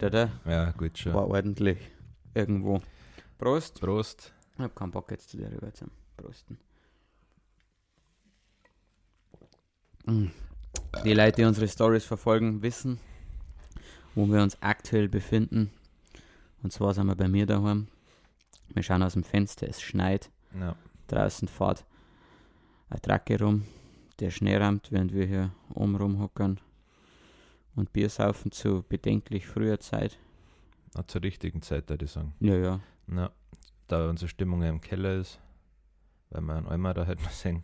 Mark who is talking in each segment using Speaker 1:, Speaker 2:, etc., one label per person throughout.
Speaker 1: Zeit, oder?
Speaker 2: Ja, gut schon.
Speaker 1: War ordentlich. Irgendwo. Prost.
Speaker 2: Prost.
Speaker 1: Ich hab keinen Bock jetzt zu dir rüber zum Prosten. Mm. Die Leute, die unsere Stories verfolgen, wissen, wo wir uns aktuell befinden. Und zwar sind wir bei mir daheim. Wir schauen aus dem Fenster, es schneit.
Speaker 2: Ja.
Speaker 1: Draußen fährt ein Tracke rum, der Schnee rammt, während wir hier oben rumhockern und Bier saufen zu bedenklich früher Zeit.
Speaker 2: Na, zur richtigen Zeit, würde ich sagen.
Speaker 1: Ja, ja.
Speaker 2: Ja. Da unsere Stimmung ja im Keller ist, weil wir einen Eimer da halt noch singen.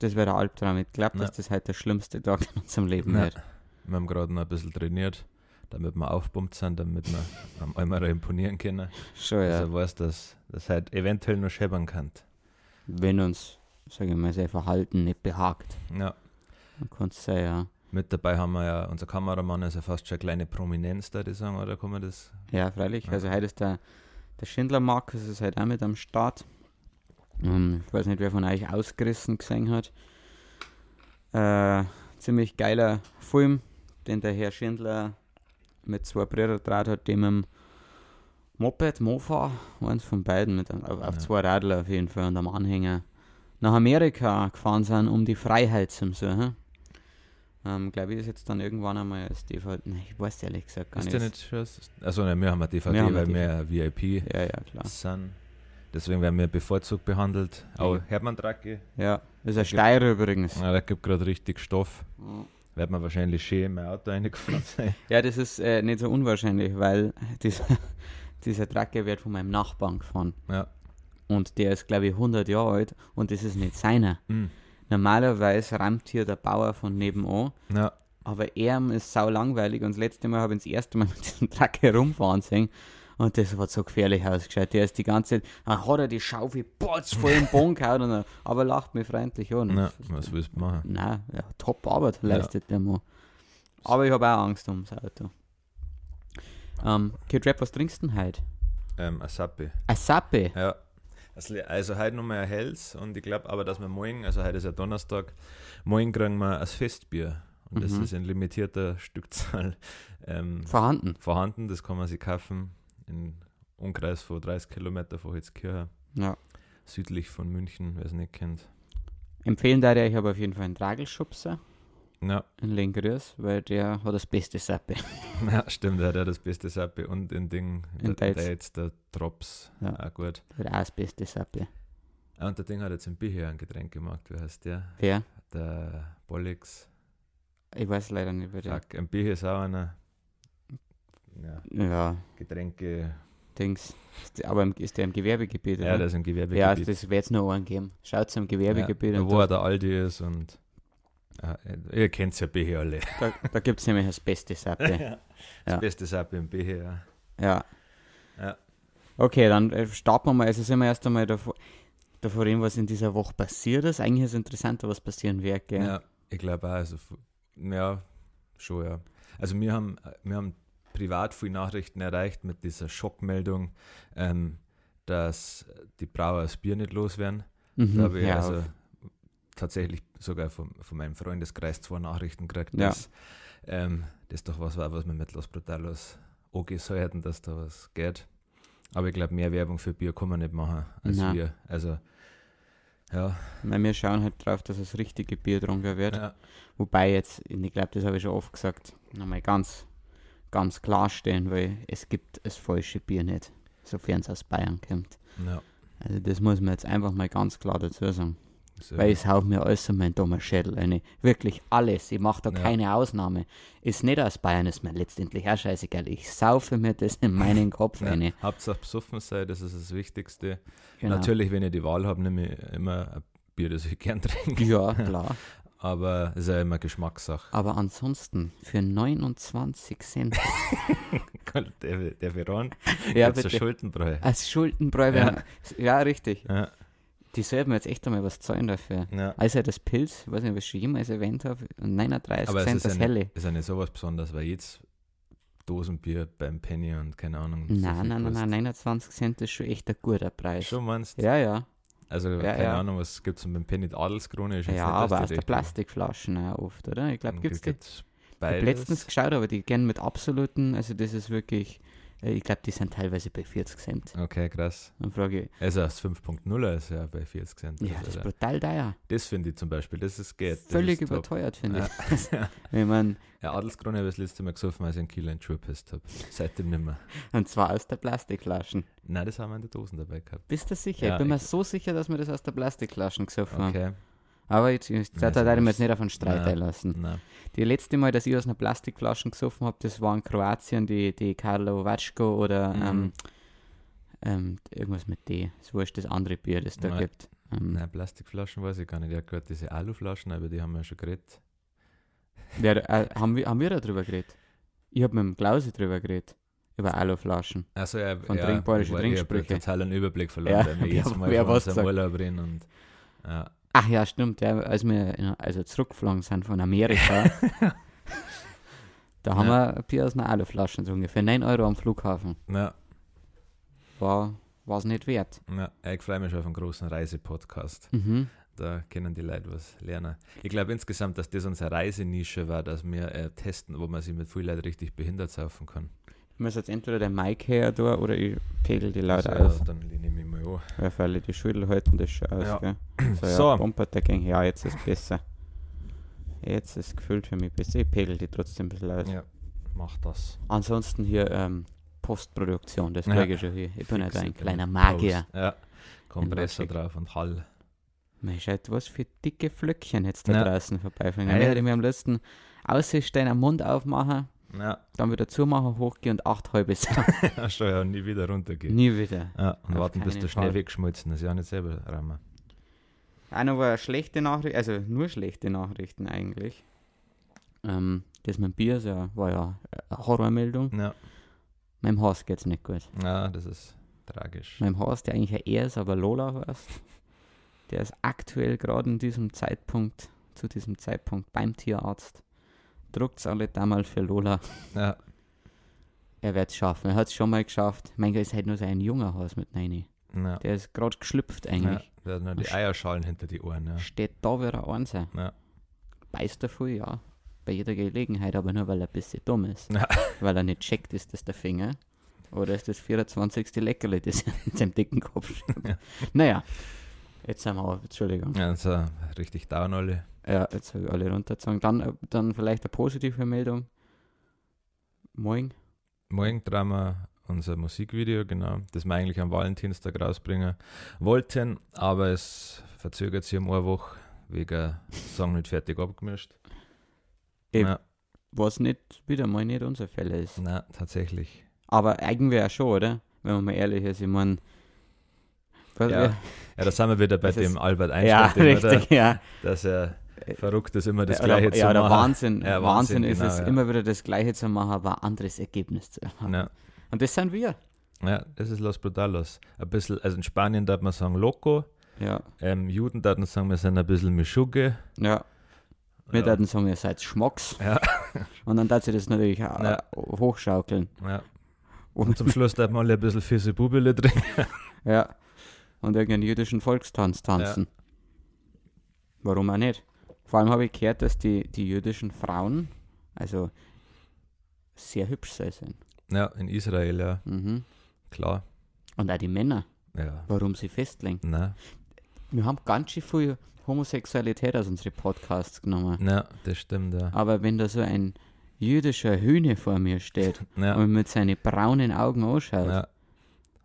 Speaker 1: Das wäre der Albtraum. Ich glaube, dass das heute der schlimmste Tag in unserem Leben
Speaker 2: Ja.
Speaker 1: wird.
Speaker 2: Wir haben gerade noch ein bisschen trainiert, damit wir aufpumpt sind, damit wir am Eimer imponieren können.
Speaker 1: Schon, ja.
Speaker 2: Also weiß, dass das halt eventuell noch scheppern kann.
Speaker 1: Wenn uns, sage ich mal, sein Verhalten nicht behagt,
Speaker 2: Ja.
Speaker 1: dann kann es sein, ja.
Speaker 2: Mit dabei haben wir ja, unser Kameramann ist ja fast schon eine kleine Prominenz, da die sagen, oder kann man das?
Speaker 1: Ja, freilich.
Speaker 2: Ja.
Speaker 1: Also heute ist der, der Schindler Markus ist halt auch mit am Start. Ähm, ich weiß nicht, wer von euch ausgerissen gesehen hat. Äh, ziemlich geiler Film, den der Herr Schindler mit zwei Brüdern draht hat, dem im Moped, Mofa, eins von beiden, mit, einem- auf, auf
Speaker 2: Ja.
Speaker 1: zwei Radler auf jeden Fall und am Anhänger, nach Amerika gefahren sind, um die Freiheit zu suchen. Ähm, glaube ich, ist jetzt dann irgendwann einmal als DVD. Nee, ich weiß ehrlich gesagt gar
Speaker 2: Ist
Speaker 1: nicht.
Speaker 2: der nicht schon? Also ne, wir haben eine DVD,
Speaker 1: Wir haben
Speaker 2: weil wir VIP
Speaker 1: Ja, ja, klar.
Speaker 2: sind. Deswegen werden wir bevorzugt behandelt. Auch. Hermann Dracke,
Speaker 1: Ja, ist ein Steirer übrigens.
Speaker 2: ja, der gibt gerade richtig Stoff. Wird man wahrscheinlich schön in mein Auto reingefahren sein.
Speaker 1: Ja, das ist äh, nicht so unwahrscheinlich, weil dieser, dieser Tracker wird von meinem Nachbarn gefahren.
Speaker 2: Ja.
Speaker 1: Und der ist, glaube ich, 100 Jahre alt und das ist nicht seiner.
Speaker 2: Hm.
Speaker 1: Normalerweise rammt hier der Bauer von nebenan,
Speaker 2: Ja,
Speaker 1: aber er ist sau langweilig und das letzte Mal habe ich das erste Mal mit diesem Tracker rumfahren sehen. Und das hat so gefährlich ausgeschaut. Der ist die ganze Zeit, dann hat er die Schaufel potz voll im Boden gehauen, und er, aber lacht mich freundlich an.
Speaker 2: ja was willst du machen?
Speaker 1: Nein, ja, top Arbeit
Speaker 2: Ja.
Speaker 1: leistet der Mann. Aber ich habe auch Angst ums Auto. Ähm, Kid Rap, was trinkst du denn heute?
Speaker 2: Ähm, ein Sappi.
Speaker 1: Ein Sappe.
Speaker 2: Ja. Also, heute nochmal ein Hells und ich glaube aber, dass wir morgen, also heute ist ja Donnerstag, morgen kriegen wir ein Festbier. Und das
Speaker 1: Mhm.
Speaker 2: ist in limitierter Stückzahl ähm,
Speaker 1: Vorhanden.
Speaker 2: vorhanden. Das kann man sich kaufen in Umkreis von 30 Kilometer von Hitzkirchen,
Speaker 1: Ja.
Speaker 2: südlich von München, wer es nicht kennt.
Speaker 1: Empfehlen da ich habe auf jeden Fall einen Dragelschubser
Speaker 2: Ja,
Speaker 1: in Lengrüß, weil der hat das beste Sappe.
Speaker 2: ja stimmt, der hat ja das beste Sappi und den Ding,
Speaker 1: In
Speaker 2: der, der jetzt der Drops,
Speaker 1: Ja.
Speaker 2: auch gut.
Speaker 1: Der hat auch das beste Sappe.
Speaker 2: Ah, und der Ding hat jetzt im Bier ein Getränk gemacht, wie heißt der?
Speaker 1: Wer?
Speaker 2: Der Bollix.
Speaker 1: Ich weiß leider nicht, wer der.
Speaker 2: Fuck, ein Bier ist auch einer. Ja,
Speaker 1: Ja,
Speaker 2: Getränke.
Speaker 1: Dings. Der- Aber im, ist der im Gewerbegebiet?
Speaker 2: Ja,
Speaker 1: oder?
Speaker 2: das ist ein
Speaker 1: ja,
Speaker 2: Gewerbegebiet.
Speaker 1: das wird es noch einen geben. Schaut im Gewerbegebiet
Speaker 2: ja,
Speaker 1: und
Speaker 2: wo er der Aldi ist und. Ah, ihr kennt ja Bier alle.
Speaker 1: da, da gibt es nämlich das beste Sappe.
Speaker 2: Das
Speaker 1: Ja.
Speaker 2: beste Sappi im Bier, ja.
Speaker 1: Ja.
Speaker 2: Ja.
Speaker 1: Okay, dann äh, starten wir mal. Also sind wir erst einmal davor, davor reden, was in dieser Woche passiert ist. Eigentlich ist es interessanter, was passieren wird, gell?
Speaker 2: Ja, ich glaube auch. Also, ja, schon, ja. Also, wir haben, wir haben privat viele Nachrichten erreicht mit dieser Schockmeldung, ähm, dass die Brauer das Bier nicht loswerden.
Speaker 1: Mhm,
Speaker 2: Da habe ich
Speaker 1: ja,
Speaker 2: also
Speaker 1: auf-
Speaker 2: tatsächlich sogar von, von meinem Freundeskreis zwei Nachrichten gekriegt,
Speaker 1: Ja.
Speaker 2: dass ähm, das doch was war, was wir mit Los Brutalos angesäuerten, dass da was geht. Aber ich glaube, mehr Werbung für Bier kann man nicht machen als
Speaker 1: Nein.
Speaker 2: wir. Also, ja.
Speaker 1: Weil wir schauen halt drauf, dass das richtige Bier getrunken wird.
Speaker 2: ja.
Speaker 1: Wobei jetzt, ich glaube, das habe ich schon oft gesagt, nochmal ganz, ganz klarstellen, weil es gibt das falsche Bier nicht, sofern es aus Bayern kommt.
Speaker 2: ja.
Speaker 1: Also das muss man jetzt einfach mal ganz klar dazu sagen.
Speaker 2: So.
Speaker 1: Weil es haut mir alles in meinen dummen Schädel eine. Wirklich alles. Ich mache da
Speaker 2: Ja.
Speaker 1: keine Ausnahme. Ist nicht aus Bayern, ist mir letztendlich auch scheißegal. Ich saufe mir das in meinen Kopf
Speaker 2: ja.
Speaker 1: eine.
Speaker 2: Hauptsache besoffen sein, das ist das Wichtigste.
Speaker 1: Genau.
Speaker 2: Natürlich, wenn ich die Wahl habe, nehme ich immer ein Bier, das ich gern trinke.
Speaker 1: Ja, klar.
Speaker 2: Aber es ist ja immer Geschmackssache.
Speaker 1: Aber ansonsten, für 29 Cent.
Speaker 2: der, der Veron,
Speaker 1: ja, bitte.
Speaker 2: Schuldenbräu.
Speaker 1: Als Schuldenbräu.
Speaker 2: Ja.
Speaker 1: Ja. ja, richtig.
Speaker 2: Ja,
Speaker 1: Die sollten jetzt echt einmal was zahlen dafür.
Speaker 2: ja.
Speaker 1: Also das Pilz, ich weiß nicht, was ich schon jemals erwähnt habe, 39
Speaker 2: Aber es
Speaker 1: Cent das
Speaker 2: ja
Speaker 1: helle.
Speaker 2: ist ja nicht sowas Besonderes, weil jetzt Dosenbier beim Penny und keine Ahnung. so
Speaker 1: Nein,
Speaker 2: viel
Speaker 1: nein, nein, nein, 29 Cent ist schon echt ein guter Preis.
Speaker 2: Schon meinst du?
Speaker 1: Ja, ja.
Speaker 2: Also
Speaker 1: Ja,
Speaker 2: keine
Speaker 1: ja.
Speaker 2: Ahnung, was gibt es dem Penny? Adelskrone ist
Speaker 1: Ja, aber aus der. Plastikflaschen auch oft, oder? Ich glaube, gibt's die.
Speaker 2: Gibt's
Speaker 1: Ich habe
Speaker 2: beides?
Speaker 1: letztens geschaut, aber die gehen mit absoluten, also das ist wirklich, ich glaube, die sind teilweise bei 40 Cent.
Speaker 2: Okay, krass.
Speaker 1: Dann frage ich,
Speaker 2: Also das 5.0 ist ja bei 40 Cent.
Speaker 1: ja, das ist
Speaker 2: Also,
Speaker 1: brutal teuer.
Speaker 2: das finde ich zum Beispiel, das ist geht.
Speaker 1: Völlig
Speaker 2: ist
Speaker 1: überteuert, finde
Speaker 2: Ja.
Speaker 1: ich. Wenn man,
Speaker 2: Ja, Adelskrone habe ich das letzte Mal gesoffen, als ich einen Kilo in Schuhe gepisst habe. Seitdem nicht mehr.
Speaker 1: und zwar aus der Plastikflaschen.
Speaker 2: Nein, das haben wir in der Dosen dabei gehabt.
Speaker 1: Bist du sicher?
Speaker 2: Ja,
Speaker 1: ich bin mir
Speaker 2: ich-
Speaker 1: so sicher, dass wir das aus der Plastikflaschen gesoffen haben.
Speaker 2: Okay.
Speaker 1: Aber jetzt, jetzt
Speaker 2: Ja,
Speaker 1: da
Speaker 2: so
Speaker 1: darf ich mir jetzt nicht auf einen Streit
Speaker 2: Nein.
Speaker 1: einlassen.
Speaker 2: Nein.
Speaker 1: Die letzte Mal, dass ich aus einer Plastikflasche gesoffen habe, das war in Kroatien, die, die Karlo Vatschko oder
Speaker 2: Mhm.
Speaker 1: ähm, ähm, irgendwas mit D. So ist das andere Bier, das da
Speaker 2: Nein.
Speaker 1: gibt. Ähm,
Speaker 2: Nein, Plastikflaschen weiß ich gar nicht. Ja, gerade diese Aluflaschen, aber die haben wir ja schon geredet.
Speaker 1: wer, äh, haben, wir, haben wir darüber geredet? Ich habe mit dem Klausi drüber geredet. Über Aluflaschen.
Speaker 2: Also ja,
Speaker 1: Von
Speaker 2: ja,
Speaker 1: Trink- bayerische
Speaker 2: weil ich hab
Speaker 1: Trinksprüche.
Speaker 2: total einen Überblick verloren,
Speaker 1: Ja,
Speaker 2: weil wir jedes Mal
Speaker 1: wer was
Speaker 2: unserem Urlaub reden und ja.
Speaker 1: Ach ja, stimmt. Ja, als wir in- also zurückgeflogen sind von Amerika, da haben
Speaker 2: Ja.
Speaker 1: wir Bier aus einer Aluflasche getrunken. Für 9 Euro am Flughafen.
Speaker 2: Ja,
Speaker 1: War es nicht wert.
Speaker 2: ja, ich freue mich schon auf einen großen Reisepodcast.
Speaker 1: Mhm.
Speaker 2: Da können die Leute was lernen. Ich glaube insgesamt, dass das unsere Reisenische war, dass wir äh, testen, wo man sich mit vielen Leuten richtig behindert saufen kann.
Speaker 1: Ich muss jetzt entweder den Mic her oder ich pegel die Leute
Speaker 2: Also,
Speaker 1: auf.
Speaker 2: ja, dann lehne ich an.
Speaker 1: Weil alle die Schüttel halten das schon aus,
Speaker 2: Ja.
Speaker 1: gell? So,
Speaker 2: So.
Speaker 1: ja, pumpert Gang. Ja, jetzt ist besser. Jetzt ist gefühlt für mich besser. Ich pegel die trotzdem ein bisschen aus.
Speaker 2: Ja, mach das.
Speaker 1: Ansonsten hier ähm, Postproduktion, das
Speaker 2: Ja.
Speaker 1: ich schon hier. Ich bin ja da ein
Speaker 2: Fix
Speaker 1: kleiner
Speaker 2: in
Speaker 1: Magier.
Speaker 2: Post. Ja, Kompressor drauf und Hall.
Speaker 1: Man schaut, was für dicke Flöckchen jetzt da
Speaker 2: Ja.
Speaker 1: draußen vorbeifliegen.
Speaker 2: Ja, ja.
Speaker 1: ich mir am letzten Aussehen am Mund aufmachen,
Speaker 2: Ja,
Speaker 1: dann wieder zumachen, hochgehen und acht halbe
Speaker 2: ja, schon ja, nie wieder runtergehen.
Speaker 1: Nie wieder.
Speaker 2: Ja, und
Speaker 1: Auf
Speaker 2: warten, bis der Schnee das ist ja nicht selber rammen.
Speaker 1: Auch noch eine schlechte Nachricht, also nur schlechte Nachrichten eigentlich. Ähm, das mit dem Bier ja, war ja eine Horrormeldung.
Speaker 2: Ja,
Speaker 1: Meinem Haus geht's nicht gut.
Speaker 2: ja, das ist tragisch.
Speaker 1: Meinem Haus, der eigentlich ein er ist, aber Lola heißt, der ist aktuell gerade in diesem Zeitpunkt, zu diesem Zeitpunkt beim Tierarzt. Druckt's alle damals für Lola.
Speaker 2: Ja,
Speaker 1: Er wird es schaffen. Er hat es schon mal geschafft. Mein Gott, ist halt nur sein junger Haus mit rein.
Speaker 2: ja.
Speaker 1: Der ist gerade geschlüpft
Speaker 2: ja.
Speaker 1: eigentlich.
Speaker 2: Der hat noch die
Speaker 1: Sch-
Speaker 2: Eierschalen hinter die Ohren. Ja.
Speaker 1: Steht da wie er Einser.
Speaker 2: Ja.
Speaker 1: Beißt er viel, ja. Bei jeder Gelegenheit, aber nur weil er ein bisschen dumm ist.
Speaker 2: Ja.
Speaker 1: Weil er nicht checkt, ist das der Finger. Oder ist das 24. Leckerli, das in seinem dicken Kopf steht.
Speaker 2: Ja.
Speaker 1: Naja, jetzt sind wir auf, Entschuldigung.
Speaker 2: Ja, also richtig down alle.
Speaker 1: Ja, jetzt habe ich alle runtergezogen. Dann, äh, dann vielleicht eine positive Meldung. Morgen.
Speaker 2: Morgen wir unser Musikvideo, genau, das wir eigentlich am Valentinstag rausbringen wollten, aber es verzögert sich um eine Woche wegen Song nicht fertig abgemischt.
Speaker 1: Eben.
Speaker 2: Ja,
Speaker 1: Was nicht, wieder mal nicht unser Fälle ist.
Speaker 2: nein, tatsächlich.
Speaker 1: Aber irgendwie auch schon, oder? Wenn man mal ehrlich ist, ich meine.
Speaker 2: Ja, Ja, da sind wir wieder bei
Speaker 1: Das
Speaker 2: dem Albert
Speaker 1: ja,
Speaker 2: Einstein, wir
Speaker 1: richtig, ja.
Speaker 2: da, dass er verrückt ist, immer das Gleiche
Speaker 1: oder,
Speaker 2: zu
Speaker 1: ja, der
Speaker 2: machen.
Speaker 1: Wahnsinn,
Speaker 2: Ja,
Speaker 1: Wahnsinn,
Speaker 2: Wahnsinn,
Speaker 1: ist
Speaker 2: genau,
Speaker 1: es,
Speaker 2: ja.
Speaker 1: immer wieder das Gleiche zu machen, aber ein anderes Ergebnis zu haben.
Speaker 2: Ja,
Speaker 1: Und das sind wir.
Speaker 2: ja, das ist Los Brutalos. Ein bisschen, also in Spanien darf man sagen Loco,
Speaker 1: Ja,
Speaker 2: ähm, Juden darf man sagen, wir sind ein bisschen Mischuge.
Speaker 1: ja. Wir
Speaker 2: ja.
Speaker 1: sagen, ihr seid Schmocks.
Speaker 2: Ja.
Speaker 1: Und dann darf sie das natürlich auch
Speaker 2: Ja.
Speaker 1: hochschaukeln.
Speaker 2: Ja. Und zum Schluss darf man alle ein bisschen Fisse Bubele drin.
Speaker 1: Ja. Und irgendeinen jüdischen Volkstanz tanzen. Warum auch nicht? Vor allem habe ich gehört, dass die, die jüdischen Frauen, also sehr hübsch sein sind.
Speaker 2: Ja, in Israel, ja,
Speaker 1: Mhm.
Speaker 2: klar.
Speaker 1: Und auch die Männer,
Speaker 2: Ja.
Speaker 1: warum sie festlegen.
Speaker 2: Na,
Speaker 1: Wir haben ganz schön viel Homosexualität aus unseren Podcasts genommen.
Speaker 2: na, das stimmt, ja.
Speaker 1: Aber wenn da so ein jüdischer Hühne vor mir steht
Speaker 2: Ja,
Speaker 1: und mit seinen braunen Augen ausschaut,
Speaker 2: ja,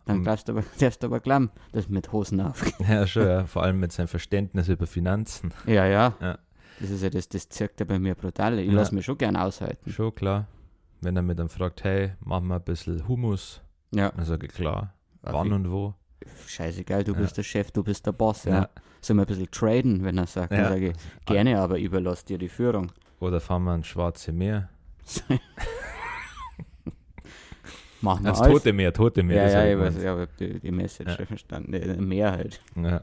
Speaker 1: dann darfst du aber, darfst du aber glauben, dass mit Hosen aufgeht.
Speaker 2: ja, schon, ja. Vor allem mit seinem Verständnis über Finanzen.
Speaker 1: Ja, ja.
Speaker 2: Ja.
Speaker 1: Das ist ja das, das zirkt ja bei mir brutal. Ich
Speaker 2: Ja.
Speaker 1: lasse mich schon gern aushalten.
Speaker 2: Schon klar. Wenn er mit einem fragt, hey, machen wir ein bisschen Hummus,
Speaker 1: Ja.
Speaker 2: dann sage ich klar.
Speaker 1: Ach,
Speaker 2: Wann und wo?
Speaker 1: Scheißegal, du
Speaker 2: Ja.
Speaker 1: bist der Chef, du bist der Boss, ja.
Speaker 2: Ja.
Speaker 1: Sollen wir ein bisschen traden, wenn er sagt? Dann sage ich, gerne, aber überlass dir die Führung.
Speaker 2: Oder fahren wir ins Schwarze Meer?
Speaker 1: Machen wir alles.
Speaker 2: Tote Meer, Tote Meer.
Speaker 1: Ja, ja, ich
Speaker 2: ich
Speaker 1: weiß, ja, ich die, die Message
Speaker 2: Ja.
Speaker 1: verstanden. Mehr halt.
Speaker 2: Ja.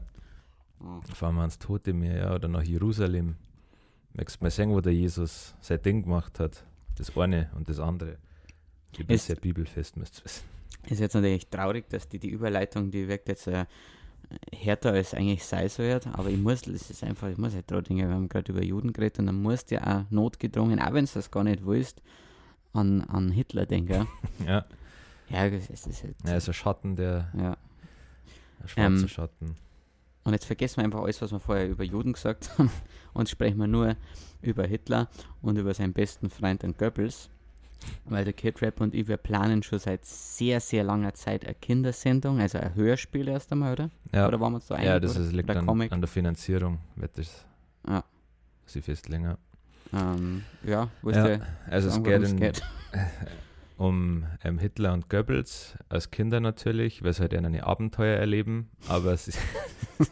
Speaker 1: Mhm.
Speaker 2: Fahren wir ins Tote Meer, ja, oder nach Jerusalem. Möchtest mal sehen, wo der Jesus sein Ding gemacht hat. Das eine und das andere. Ich bin
Speaker 1: Ist-
Speaker 2: sehr bibelfest, müsst ihr wissen.
Speaker 1: Ist jetzt natürlich traurig, dass die, die Überleitung, die wirkt jetzt äh, härter als eigentlich sein sollte, aber ich muss, es ist einfach, ich muss halt dran denken, wir haben gerade über Juden geredet und dann musst du ja auch notgedrungen, auch wenn du das gar nicht willst, an, an Hitler denken.
Speaker 2: Ja,
Speaker 1: ja, das ist, das ist halt,
Speaker 2: er ist ein Schatten, der
Speaker 1: ja.
Speaker 2: ein schwarzer
Speaker 1: Ähm,
Speaker 2: Schatten.
Speaker 1: Und jetzt vergessen wir einfach alles, was wir vorher über Juden gesagt haben und sprechen wir nur über Hitler und über seinen besten Freund, den Goebbels. Weil der Kid Rap und ich, wir planen schon seit sehr, sehr langer Zeit eine Kindersendung, also ein Hörspiel erst einmal, oder?
Speaker 2: Ja,
Speaker 1: Oder waren wir uns da einig?
Speaker 2: ja das ist, liegt an, an der Finanzierung, wird das
Speaker 1: Ja.
Speaker 2: sie festlegen. ja.
Speaker 1: Ähm, ja, wo ist
Speaker 2: Ja,
Speaker 1: der?
Speaker 2: Also es geht, in,
Speaker 1: geht?
Speaker 2: um ähm, Hitler und Goebbels als Kinder natürlich, weil sie halt eine Abenteuer erleben, aber sie,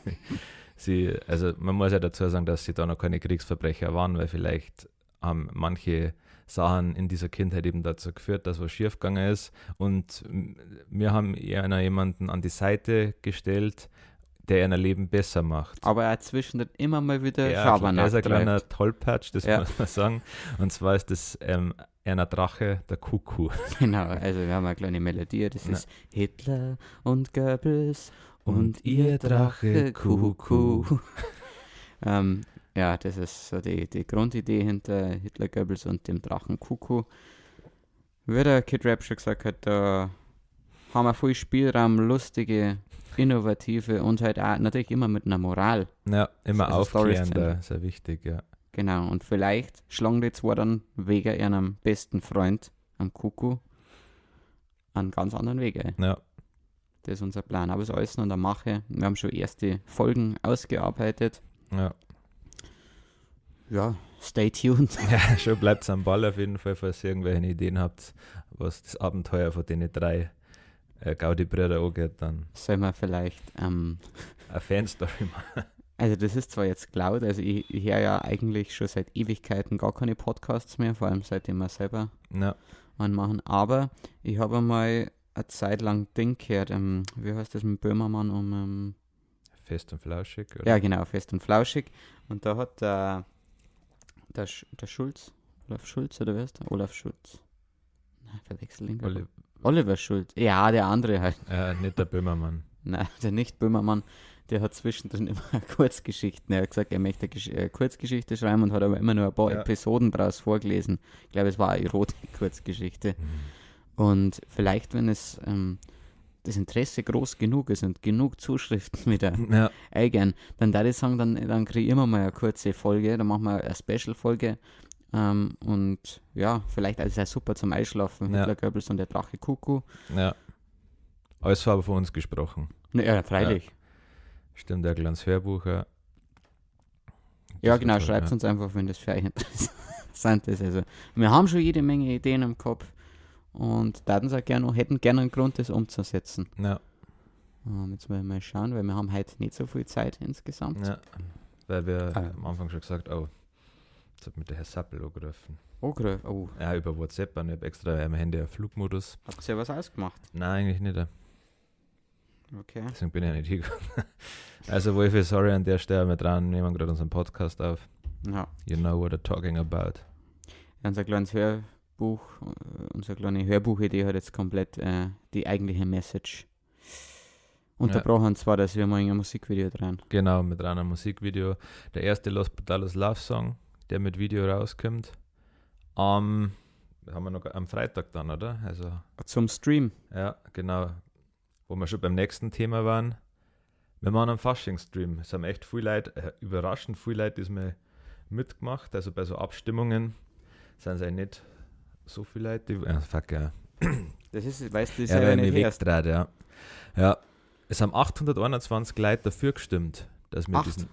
Speaker 2: sie, also man muss ja dazu sagen, dass sie da noch keine Kriegsverbrecher waren, weil vielleicht haben manche Sachen in dieser Kindheit eben dazu geführt, dass was schiefgegangen ist. Und wir haben eher jemanden an die Seite gestellt, der ihr Leben besser macht.
Speaker 1: Aber er hat zwischendurch immer mal wieder
Speaker 2: Ja,
Speaker 1: Schabernack
Speaker 2: er ist ein kleiner. Tollpatsch, das
Speaker 1: Ja.
Speaker 2: muss man sagen. Und zwar ist das ähm, einer Drache, der Kuckuck.
Speaker 1: Genau, also wir haben eine kleine Melodie, das
Speaker 2: Na.
Speaker 1: ist Hitler und Goebbels und,
Speaker 2: Und
Speaker 1: ihr
Speaker 2: ihr
Speaker 1: Drache
Speaker 2: Drache
Speaker 1: Kuckuck. ähm, ja, das ist so die, die Grundidee hinter Hitler, Goebbels und dem Drachen Kuckuck. Wie der Kid Rap schon gesagt hat, da haben wir viel Spielraum, lustige, innovative und halt auch natürlich immer mit einer Moral.
Speaker 2: Ja, immer
Speaker 1: Also
Speaker 2: aufklärender, sehr wichtig, ja.
Speaker 1: Genau, und vielleicht schlagen die zwei dann wegen ihrem besten Freund am Kuckuck einen ganz anderen Weg ein.
Speaker 2: Ja,
Speaker 1: Das ist unser Plan. Aber es ist alles noch in der Mache. Wir haben schon erste Folgen ausgearbeitet.
Speaker 2: ja.
Speaker 1: Ja, stay tuned.
Speaker 2: ja schon bleibt am Ball auf jeden Fall, falls ihr irgendwelche Ideen habt, was das Abenteuer von den drei äh, Gaudi-Brüder angeht, dann
Speaker 1: Sollen wir vielleicht, ähm,
Speaker 2: eine Fanstory machen.
Speaker 1: also das ist zwar jetzt Cloud, also ich, ich höre ja eigentlich schon seit Ewigkeiten gar keine Podcasts mehr, vor allem seitdem wir selber
Speaker 2: Ja,
Speaker 1: einen machen, aber ich habe mal eine Zeit lang Ding gehört, ähm, wie heißt das mit Böhmermann um, ähm,
Speaker 2: fest und flauschig. Oder?
Speaker 1: ja genau, fest und flauschig und da hat der, der, Sch- der Schulz, Olaf Schulz oder wer ist der? Olaf Schulz. Nein, verwechsel ihn.
Speaker 2: Oli-
Speaker 1: Oliver Schulz. Ja, der andere halt.
Speaker 2: äh, nicht der Böhmermann.
Speaker 1: Nein, der nicht Böhmermann, der hat zwischendrin immer Kurzgeschichten. Er hat gesagt, er möchte eine äh, Kurzgeschichte schreiben und hat aber immer nur ein paar
Speaker 2: Ja.
Speaker 1: Episoden daraus vorgelesen. Ich glaube, es war eine Erotik-Kurzgeschichte. Und vielleicht, wenn es ähm, das Interesse groß genug ist und genug Zuschriften wieder
Speaker 2: Ja,
Speaker 1: eingehen, dann da ich sagen, dann, dann ich immer mal eine kurze Folge, dann machen wir eine Special-Folge. Ähm, und ja, vielleicht ist super zum Einschlafen.
Speaker 2: Ja.
Speaker 1: Hitler, Goebbels und der Drache Kuckuck.
Speaker 2: ja. Alles war aber von uns gesprochen.
Speaker 1: Na, ja, freilich.
Speaker 2: Stimmt, der kleines Hörbuch. Ja,
Speaker 1: Ja, genau, schreibt uns einfach, wenn das für euch interessant ist. Also, wir haben schon jede Menge Ideen im Kopf und daten auch gerne, hätten gerne einen Grund, das umzusetzen.
Speaker 2: Ja,
Speaker 1: Ähm, jetzt wir mal schauen, weil wir haben heute nicht so viel Zeit insgesamt.
Speaker 2: ja. Weil wir
Speaker 1: Ah.
Speaker 2: am Anfang schon gesagt oh, jetzt hat mir der Herr Sappel.
Speaker 1: Oh, grö- oh,
Speaker 2: Ja, über WhatsApp, und ich habe extra am Handy einen Flugmodus.
Speaker 1: habt ihr was ausgemacht?
Speaker 2: Nein, eigentlich nicht.
Speaker 1: Okay.
Speaker 2: Deswegen bin ich ja nicht hingegangen. Also, Wolfi, sorry an der Stelle, wir dran, nehmen gerade unseren Podcast auf.
Speaker 1: Ja,
Speaker 2: You know what I'm talking about.
Speaker 1: unser kleines Hörbuch, äh, unsere kleine Hörbuchidee hat jetzt komplett äh, die eigentliche Message unterbrochen. Und zwar, dass wir mal ein Musikvideo dran.
Speaker 2: Genau, mit einem Musikvideo. Der erste Los Brutalos Love Song, der mit Video rauskommt. Am, haben wir noch am Freitag dann, oder? Also,
Speaker 1: Zum Stream.
Speaker 2: ja, genau. Wo wir schon beim nächsten Thema waren. Wir machen einen Fasching-Stream. Es haben echt viele Leute, äh, überraschend viele Leute diesmal mitgemacht. Also bei so Abstimmungen sind es eigentlich nicht so viele Leute. Die, äh, fuck, ja.
Speaker 1: Das ist, weißt du, das ist
Speaker 2: Ja,
Speaker 1: ja nicht
Speaker 2: wegdreht, ja. Ja, es haben 821 Leute dafür gestimmt, dass wir
Speaker 1: Acht?
Speaker 2: diesen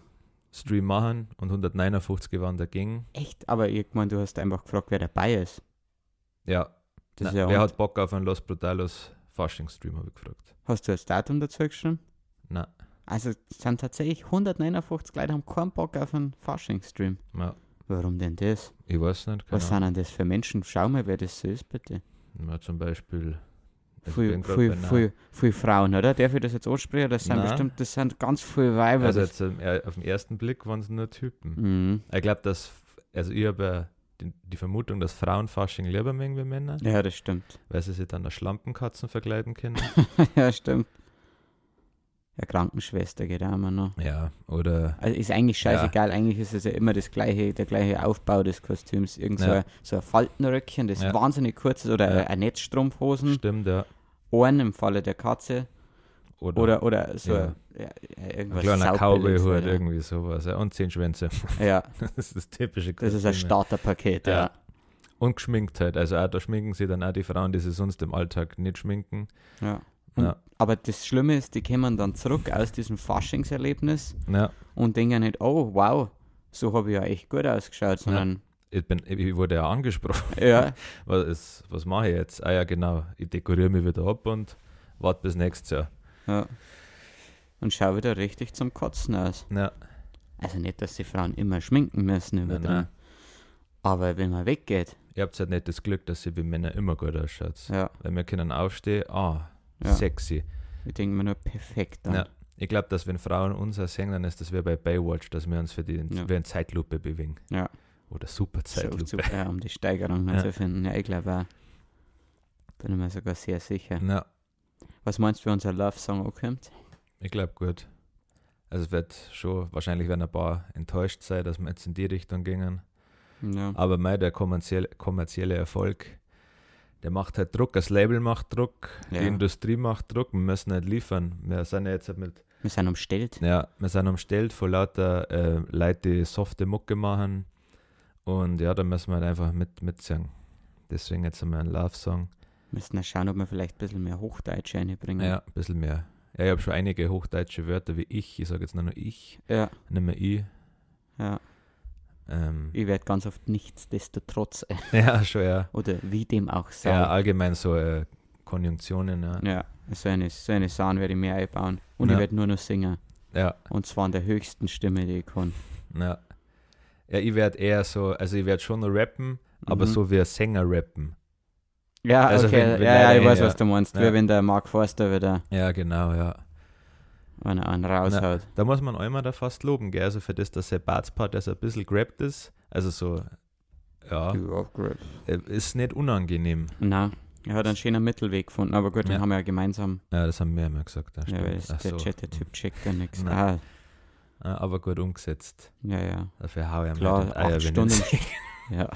Speaker 2: Stream machen und 159 waren dagegen.
Speaker 1: Echt? Aber ich meine, du hast einfach gefragt, wer dabei ist.
Speaker 2: Ja,
Speaker 1: Das
Speaker 2: na,
Speaker 1: ist ja
Speaker 2: wer hat Bock auf einen Los Brutalos Fasching-Stream, habe ich gefragt.
Speaker 1: Hast du das Datum dazu geschrieben?
Speaker 2: Na,
Speaker 1: Also es sind tatsächlich 159 Leute, haben keinen Bock auf einen Fasching-Stream.
Speaker 2: ja,
Speaker 1: Warum denn das?
Speaker 2: ich weiß nicht.
Speaker 1: Was sind denn das für Menschen? Schau mal, wer das so ist, bitte.
Speaker 2: Ja, zum Beispiel.
Speaker 1: Viel, Frauen, oder? Darf ich das jetzt ansprechen? Das sind
Speaker 2: Nein.
Speaker 1: bestimmt, das sind ganz viele Weiber.
Speaker 2: Also jetzt ähm, auf den ersten Blick waren es nur Typen.
Speaker 1: Mhm.
Speaker 2: Ich glaube, dass, also ich habe ja die, die Vermutung, dass Frauen Fasching lieber mögen wie Männer,
Speaker 1: Ja, das stimmt.
Speaker 2: weil sie sich dann als Schlampenkatzen verkleiden können.
Speaker 1: ja, stimmt. Ja, Krankenschwester geht auch immer noch.
Speaker 2: Ja, oder
Speaker 1: Also ist eigentlich scheißegal, eigentlich ist es ja immer das gleiche, der gleiche Aufbau des Kostüms. Irgend so,
Speaker 2: Ja.
Speaker 1: ein, so ein Faltenröckchen, das
Speaker 2: Ja.
Speaker 1: wahnsinnig kurz ist, oder
Speaker 2: Ja.
Speaker 1: ein Netzstrumpfhosen,
Speaker 2: stimmt, ja.
Speaker 1: Ohren im Falle der Katze,
Speaker 2: Oder,
Speaker 1: oder, oder so
Speaker 2: Ja.
Speaker 1: ein, ja, ja,
Speaker 2: ein
Speaker 1: irgendwas
Speaker 2: kleiner Cowboy-Hut,
Speaker 1: oder?
Speaker 2: irgendwie sowas. Ja. Und zehn Schwänze.
Speaker 1: Ja,
Speaker 2: Das ist das typische
Speaker 1: das ist ein
Speaker 2: Kostüm, ja.
Speaker 1: Starterpaket, ja.
Speaker 2: Ja. Und geschminkt halt. Also auch da schminken sie dann auch die Frauen, die sie sonst im Alltag nicht schminken.
Speaker 1: ja.
Speaker 2: Ja.
Speaker 1: Aber das Schlimme ist, die kommen dann zurück aus diesem Faschingserlebnis
Speaker 2: Ja.
Speaker 1: und denken nicht, oh wow, so habe ich ja echt gut ausgeschaut, sondern
Speaker 2: Ich, bin, ich wurde ja angesprochen.
Speaker 1: ja,
Speaker 2: Was, ist, was mache ich jetzt? Ah ja, genau. Ich dekoriere mich wieder ab und warte bis nächstes Jahr.
Speaker 1: ja. Und schau wieder richtig zum Kotzen aus.
Speaker 2: Ja,
Speaker 1: Also nicht, dass die Frauen immer schminken müssen über
Speaker 2: Nein, nein.
Speaker 1: Aber wenn man weggeht,
Speaker 2: ihr habt halt nicht das Glück, dass ihr wie Männer immer gut ausschaut.
Speaker 1: ja,
Speaker 2: Weil wir können aufstehen, ah,
Speaker 1: Ja.
Speaker 2: sexy.
Speaker 1: ich denke mir nur perfekt dann.
Speaker 2: Ja. Ich glaube, dass wenn Frauen uns auch sehen, dann ist das wie bei Baywatch, dass wir uns für die
Speaker 1: Ja.
Speaker 2: wie in Zeitlupe bewegen.
Speaker 1: Ja.
Speaker 2: Oder super
Speaker 1: So,
Speaker 2: Zeitlupe.
Speaker 1: zu, ja, um die Steigerung
Speaker 2: Ja.
Speaker 1: zu finden. Ja, ich glaube auch. Bin ich mir sogar sehr sicher.
Speaker 2: Ja,
Speaker 1: Was meinst du, wie unser Love-Song ankommt?
Speaker 2: ich glaube gut. Also es wird schon, wahrscheinlich werden ein paar enttäuscht sein, dass wir jetzt in die Richtung gingen.
Speaker 1: Ja.
Speaker 2: Aber mei, der kommerzielle, kommerzielle Erfolg, der macht halt Druck. Das Label macht Druck,
Speaker 1: Ja.
Speaker 2: die Industrie macht Druck. Wir müssen nicht liefern. Wir sind ja jetzt halt mit,
Speaker 1: Wir sind umstellt.
Speaker 2: ja, wir sind umstellt von lauter äh, Leute, die softe Mucke machen. Und ja, da müssen wir halt einfach mit, mitsingen. Deswegen jetzt einmal ein Love-Song.
Speaker 1: Müssen wir schauen, ob wir vielleicht ein bisschen mehr Hochdeutsch reinbringen.
Speaker 2: Ja, ein bisschen mehr. Ja, ich habe schon einige hochdeutsche Wörter wie ich. Ich sage jetzt nur noch ich,
Speaker 1: Ja,
Speaker 2: nicht mehr ich.
Speaker 1: ja.
Speaker 2: Ähm,
Speaker 1: Ich werde ganz oft nichtsdestotrotz äh,
Speaker 2: ja, schon, ja.
Speaker 1: oder wie dem auch sei.
Speaker 2: Ja, allgemein so äh, Konjunktionen, ja.
Speaker 1: Ja, so eine, so eine Sound werde ich mir einbauen. Und ich
Speaker 2: Ja.
Speaker 1: werde nur noch singen.
Speaker 2: Ja,
Speaker 1: Und zwar in der höchsten Stimme, die ich kann.
Speaker 2: ja. Ja, ich werde eher so, also ich werde schon noch rappen, aber
Speaker 1: Mhm.
Speaker 2: so wie ein Sänger rappen.
Speaker 1: Ja,
Speaker 2: Also
Speaker 1: okay.
Speaker 2: wenn- wenn
Speaker 1: ja, ja, ich weiß,
Speaker 2: ja.
Speaker 1: was du meinst. Wie
Speaker 2: Ja.
Speaker 1: wenn der Mark Forster wieder
Speaker 2: Ja, genau, ja.
Speaker 1: Einen, einen raushaut.
Speaker 2: Da muss man einmal da fast loben, gell? Also für das, dass der Bartspart also ein bisschen gerappt ist, also so, ja, äh, ist nicht unangenehm.
Speaker 1: Nein, er hat einen schönen Mittelweg gefunden. Aber gut, den
Speaker 2: Ja.
Speaker 1: haben wir ja gemeinsam.
Speaker 2: Ja, das haben wir immer gesagt. Ja,
Speaker 1: Ja, weil.
Speaker 2: Ach
Speaker 1: der
Speaker 2: so.
Speaker 1: Chat, der Typ checkt ja nichts. Ah,
Speaker 2: Ja, aber gut umgesetzt.
Speaker 1: ja, ja.
Speaker 2: Dafür hau ich ihm
Speaker 1: Klar,
Speaker 2: Eier,
Speaker 1: acht
Speaker 2: wenn
Speaker 1: Stunden. ja,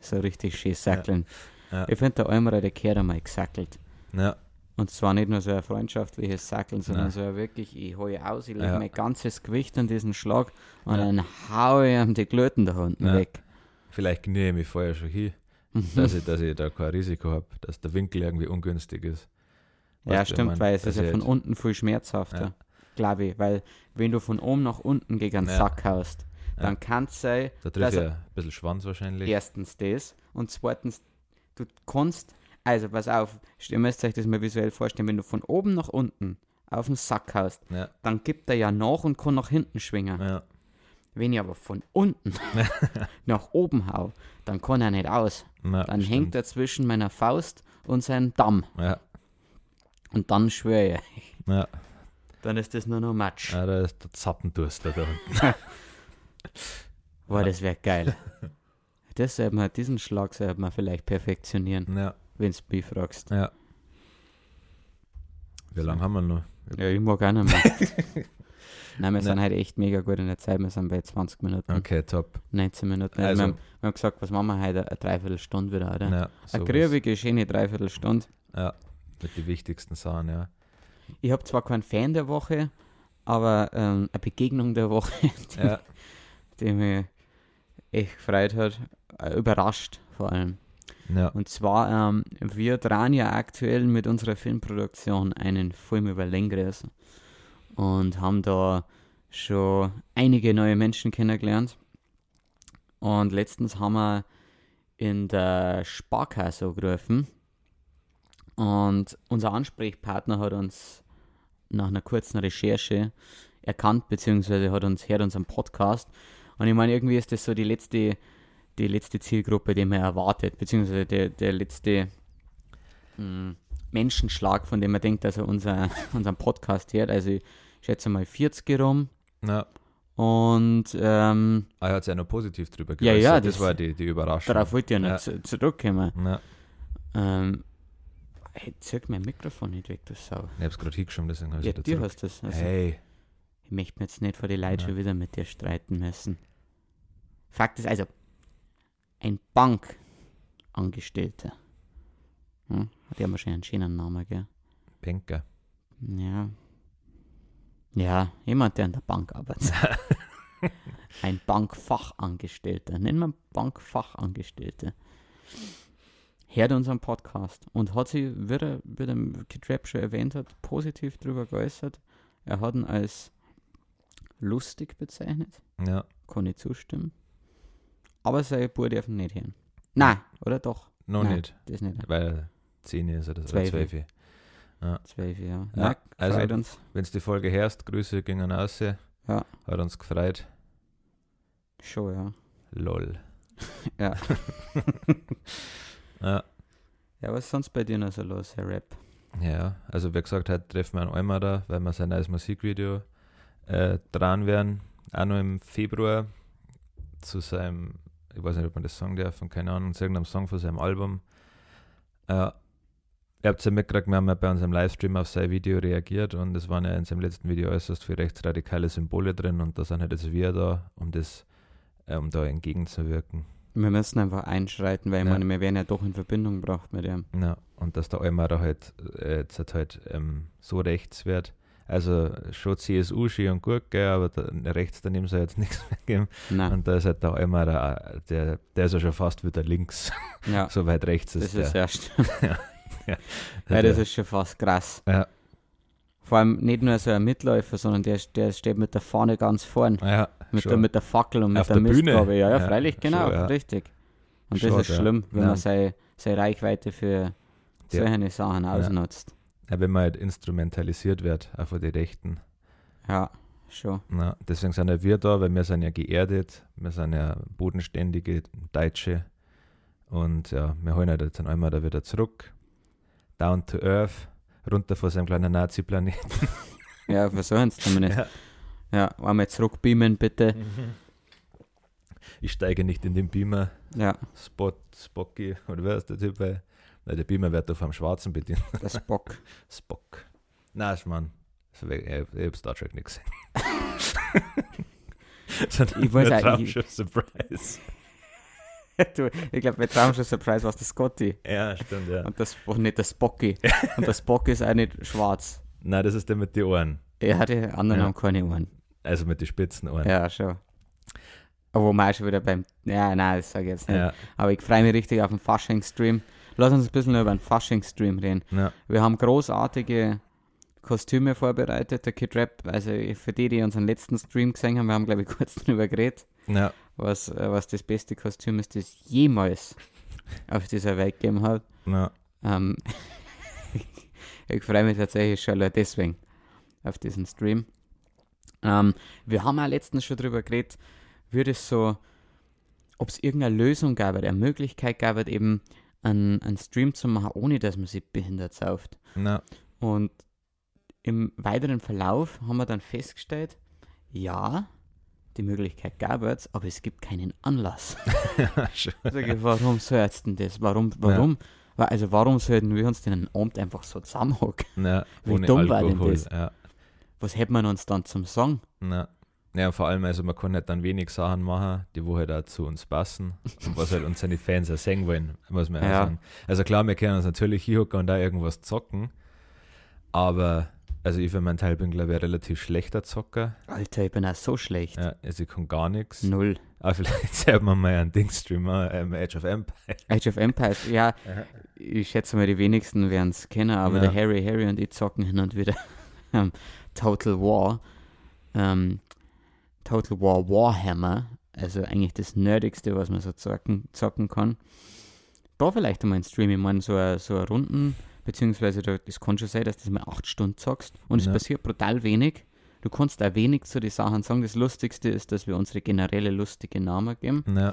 Speaker 1: so richtig schön sackeln.
Speaker 2: Ja.
Speaker 1: Ich finde, der Eimer, der kehrt einmal gesackelt.
Speaker 2: Ja,
Speaker 1: Und zwar nicht nur so ein freundschaftliches Sackeln, sondern
Speaker 2: Nein.
Speaker 1: so ein wirklich, ich hole aus, ich lege
Speaker 2: Ja.
Speaker 1: mein ganzes Gewicht an diesen Schlag und
Speaker 2: Ja.
Speaker 1: dann haue ich ihm die Glöten da unten
Speaker 2: Ja.
Speaker 1: weg.
Speaker 2: vielleicht knie ich mich vorher schon hin,
Speaker 1: Mhm.
Speaker 2: dass ich, dass ich da kein Risiko habe, dass der Winkel irgendwie ungünstig ist.
Speaker 1: ja,
Speaker 2: Weißt ich
Speaker 1: stimmt,
Speaker 2: mein,
Speaker 1: weil es ist ja von unten viel schmerzhafter.
Speaker 2: Ja.
Speaker 1: Glaube ich, weil wenn du von oben nach unten gegen einen
Speaker 2: Ja.
Speaker 1: Sack haust, dann
Speaker 2: Ja.
Speaker 1: kann es sein,
Speaker 2: Da trifft
Speaker 1: er-
Speaker 2: ja ein bisschen Schwanz wahrscheinlich.
Speaker 1: erstens das und zweitens, du kannst, also pass auf, ihr müsst euch das mal visuell vorstellen, wenn du von oben nach unten auf den Sack haust,
Speaker 2: Ja,
Speaker 1: dann gibt er ja nach und kann nach hinten schwingen.
Speaker 2: ja,
Speaker 1: Wenn ich aber von unten nach oben hau, dann kann er nicht aus.
Speaker 2: ja,
Speaker 1: Dann
Speaker 2: stimmt.
Speaker 1: hängt er zwischen meiner Faust und seinem Damm. Und dann schwöre ich,
Speaker 2: ja,
Speaker 1: dann ist das nur noch Matsch.
Speaker 2: ja, da ist der Zappendurst da unten.
Speaker 1: Boah, das wäre geil. Das sollte man, diesen Schlag sollte man vielleicht perfektionieren,
Speaker 2: Ja,
Speaker 1: wenn du mich fragst.
Speaker 2: ja. Wie lange haben wir noch?
Speaker 1: Ja, ich mag auch nicht mehr. Nein, wir sind heute echt mega gut in der Zeit. Wir sind bei 20 Minuten,
Speaker 2: Okay, top.
Speaker 1: 19 Minuten. Also, wir, haben, wir haben gesagt, was machen wir heute? Eine Dreiviertelstunde wieder, oder?
Speaker 2: ja,
Speaker 1: Eine grübige, schöne Dreiviertelstunde.
Speaker 2: Ja, mit den wichtigsten Sachen, ja.
Speaker 1: Ich habe zwar keinen Fan der Woche, aber ähm, eine Begegnung der Woche,
Speaker 2: Ja,
Speaker 1: die mich echt gefreut hat. Äh, überrascht vor allem.
Speaker 2: Ja,
Speaker 1: Und zwar, ähm, wir dran ja aktuell mit unserer Filmproduktion einen Film über Längres und haben da schon einige neue Menschen kennengelernt. Und letztens haben wir in der Sparkasse angerufen und unser Ansprechpartner hat uns nach einer kurzen Recherche erkannt, beziehungsweise hat uns, hört uns am Podcast. Und ich meine, irgendwie ist das so die letzte die letzte Zielgruppe, die man erwartet, beziehungsweise der, der letzte mh, Menschenschlag, von dem man denkt, dass er unser, unseren Podcast hört. Also ich schätze mal 40 rum.
Speaker 2: ja.
Speaker 1: Und ähm,
Speaker 2: Ah, er hat sich ja noch positiv drüber
Speaker 1: Ja,
Speaker 2: geäußert.
Speaker 1: ja,
Speaker 2: das,
Speaker 1: das-
Speaker 2: war die, die Überraschung.
Speaker 1: darauf wollte ich ja noch
Speaker 2: Ja.
Speaker 1: zu, zurückkommen.
Speaker 2: Ja,
Speaker 1: Ähm, Hey, zirk mein Mikrofon nicht weg, du Sau.
Speaker 2: Ich hab's gerade hingeschoben, deswegen habe ich
Speaker 1: Ja,
Speaker 2: wieder zurück.
Speaker 1: hast das. Also,
Speaker 2: Hey,
Speaker 1: Ich möchte mir jetzt nicht vor die Leute
Speaker 2: Ja.
Speaker 1: schon wieder mit dir streiten müssen. Fakt ist also, ein Bankangestellter. Hm? Hat ja wahrscheinlich einen schönen Namen, gell?
Speaker 2: Banker.
Speaker 1: Ja. Ja, jemand, der an der Bank arbeitet. ein Bankfachangestellter. Nennen wir Bankfachangestellter. Hört unseren Podcast und hat sich, wie er, wie der Kid Rap schon erwähnt hat, positiv darüber geäußert. Er hat ihn als lustig bezeichnet.
Speaker 2: Ja,
Speaker 1: Kann ich zustimmen. Aber sein Bub darf ihn nicht hören. Nein, oder doch?
Speaker 2: noch
Speaker 1: Nein.
Speaker 2: nicht,
Speaker 1: Das nicht.
Speaker 2: weil er 10 ist oder so.
Speaker 1: Zwölf.
Speaker 2: Oder 12.
Speaker 1: Zwölf Jahre.
Speaker 2: Ja,
Speaker 1: Nein,
Speaker 2: also-
Speaker 1: uns.
Speaker 2: Wenn du die Folge hörst, Grüße gingen raus.
Speaker 1: Ja.
Speaker 2: Hat uns gefreut.
Speaker 1: Schon, ja.
Speaker 2: Lol.
Speaker 1: Ja.
Speaker 2: Ja,
Speaker 1: Ja, was ist sonst bei dir noch so los, Herr Rap?
Speaker 2: ja, also wie gesagt, heute treffen wir einen da, weil wir sein neues Musikvideo äh, dran werden. Auch noch im Februar zu seinem, ich weiß nicht, ob man das sagen darf, und keine Ahnung, zu irgendeinem Song von seinem Album. Äh, Ihr habt ja mitgekriegt, wir haben ja bei unserem Livestream auf sein Video reagiert und es waren ja in seinem letzten Video äußerst viele rechtsradikale Symbole drin und da sind halt jetzt wir da, um das, äh, um da entgegenzuwirken.
Speaker 1: Wir müssen einfach einschreiten, weil ich
Speaker 2: Ja.
Speaker 1: meine, wir werden ja doch in Verbindung gebracht mit ihm.
Speaker 2: Ja, und dass der Almara halt äh, jetzt halt, halt ähm, so rechts wird. Also schon CSU schön und gut, gell, aber da, rechts daneben soll jetzt nichts mehr geben.
Speaker 1: Nein,
Speaker 2: Und da ist halt der Almara, äh, der, der ist ja schon fast wieder links.
Speaker 1: ja,
Speaker 2: so weit rechts
Speaker 1: das
Speaker 2: ist
Speaker 1: ist
Speaker 2: der.
Speaker 1: erst.
Speaker 2: Der-
Speaker 1: Ja, das ist schon fast krass.
Speaker 2: Ja.
Speaker 1: Vor allem nicht nur so ein Mitläufer, sondern der, der steht mit der Fahne ganz vorn.
Speaker 2: ja,
Speaker 1: Mit der, mit der Fackel und mit
Speaker 2: Auf
Speaker 1: der,
Speaker 2: der Bühne.
Speaker 1: Mistgabel. Ja, ja,
Speaker 2: Ja,
Speaker 1: freilich, genau,
Speaker 2: schon, ja.
Speaker 1: richtig. Und
Speaker 2: Schon,
Speaker 1: das ist
Speaker 2: ja.
Speaker 1: schlimm, wenn
Speaker 2: Ja.
Speaker 1: man seine, seine Reichweite für
Speaker 2: Ja.
Speaker 1: solche Sachen ausnutzt.
Speaker 2: Ja, wenn man halt instrumentalisiert wird, auch von den Rechten.
Speaker 1: Ja, schon.
Speaker 2: Ja, deswegen sind ja wir da, weil wir sind ja geerdet, wir sind ja bodenständige Deutsche. Und ja, wir holen halt jetzt den Almara wieder zurück. Down to Earth, runter von seinem kleinen Nazi-Planeten.
Speaker 1: Ja, versuchen es zumindest.
Speaker 2: Ja.
Speaker 1: Ja, einmal zurückbeamen, bitte.
Speaker 2: Ich steige nicht in den Beamer.
Speaker 1: Ja,
Speaker 2: Spot, Spocky, oder wer ist der Typ? Bei? Nein, der Beamer wird doch vom Schwarzen bedient.
Speaker 1: das Bock.
Speaker 2: Spock. Nein, ich mein, also, ich, ich hab Star Trek nicht gesehen.
Speaker 1: Ich weiß ich-
Speaker 2: Traumschiff Surprise.
Speaker 1: du, ich glaube, bei Traumschiff Surprise war es der Scotty.
Speaker 2: Ja, stimmt, ja.
Speaker 1: Und das war nicht der Spocky. Und der Spock ist auch nicht schwarz.
Speaker 2: Nein, das ist der mit den Ohren.
Speaker 1: Er hatte anderen
Speaker 2: Ja.
Speaker 1: haben keine Ohren.
Speaker 2: Also mit den spitzen Ohren.
Speaker 1: Ja, schon. Aber auch schon wieder beim. Ja, nein, das sage ich jetzt nicht.
Speaker 2: ja.
Speaker 1: Aber ich freue mich richtig auf den Fasching-Stream. Lass uns ein bisschen über den Fasching-Stream reden.
Speaker 2: ja.
Speaker 1: Wir haben großartige Kostüme vorbereitet. Der Kid Rap, also für die, die unseren letzten Stream gesehen haben, wir haben, glaube ich, kurz drüber geredet,
Speaker 2: ja.
Speaker 1: was, äh, was das beste Kostüm ist, das jemals auf dieser Welt gegeben hat.
Speaker 2: ja.
Speaker 1: Ähm, ich freue mich tatsächlich schon deswegen auf diesen Stream. Ähm, wir haben auch letztens schon drüber geredet, wie das so, ob es irgendeine Lösung gab, eine Möglichkeit gab, eben einen, einen Stream zu machen, ohne dass man sich behindert sauft.
Speaker 2: ja.
Speaker 1: Und im weiteren Verlauf haben wir dann festgestellt, ja, die Möglichkeit gab es, aber es gibt keinen Anlass. Ich, warum sollst denn das? Warum, warum? Wa- Also warum sollten wir uns denn einen Abend einfach so zusammenhocken?
Speaker 2: ja.
Speaker 1: Wie dumm war denn
Speaker 2: Alkohol.
Speaker 1: das?
Speaker 2: Ja.
Speaker 1: Was hätten wir uns dann zum Song?
Speaker 2: Ja. Ja, vor allem, also man kann halt dann wenig Sachen machen, die wo halt auch zu uns passen und was halt unsere Fans auch sehen wollen, muss man ja.
Speaker 1: Ja.
Speaker 2: sagen. Also klar, wir können uns natürlich hinhocken und da irgendwas zocken, aber also ich für meinen Teil bin glaube ich ein relativ schlechter Zocker.
Speaker 1: Alter, ich bin auch so schlecht.
Speaker 2: Ja, also ich kann gar nichts.
Speaker 1: Null.
Speaker 2: Aber vielleicht sollten wir mal einen Ding-Stream machen, ähm, Age of Empire.
Speaker 1: Age of Empires, ja, ich schätze mal, die wenigsten werden es kennen, aber
Speaker 2: Ja.
Speaker 1: der Harry, Harry und ich zocken hin und wieder Total War. Ähm, Total War Warhammer, also eigentlich das Nerdigste, was man so zocken, zocken kann. Da vielleicht einmal ein Stream, ich meine, so eine so eine Runden, beziehungsweise da, das kann schon sein, dass du das mal acht Stunden zockst und es
Speaker 2: Ja.
Speaker 1: passiert brutal wenig. Du kannst auch wenig zu den Sachen sagen. Das Lustigste ist, dass wir unsere generelle lustige Namen geben.
Speaker 2: Ja,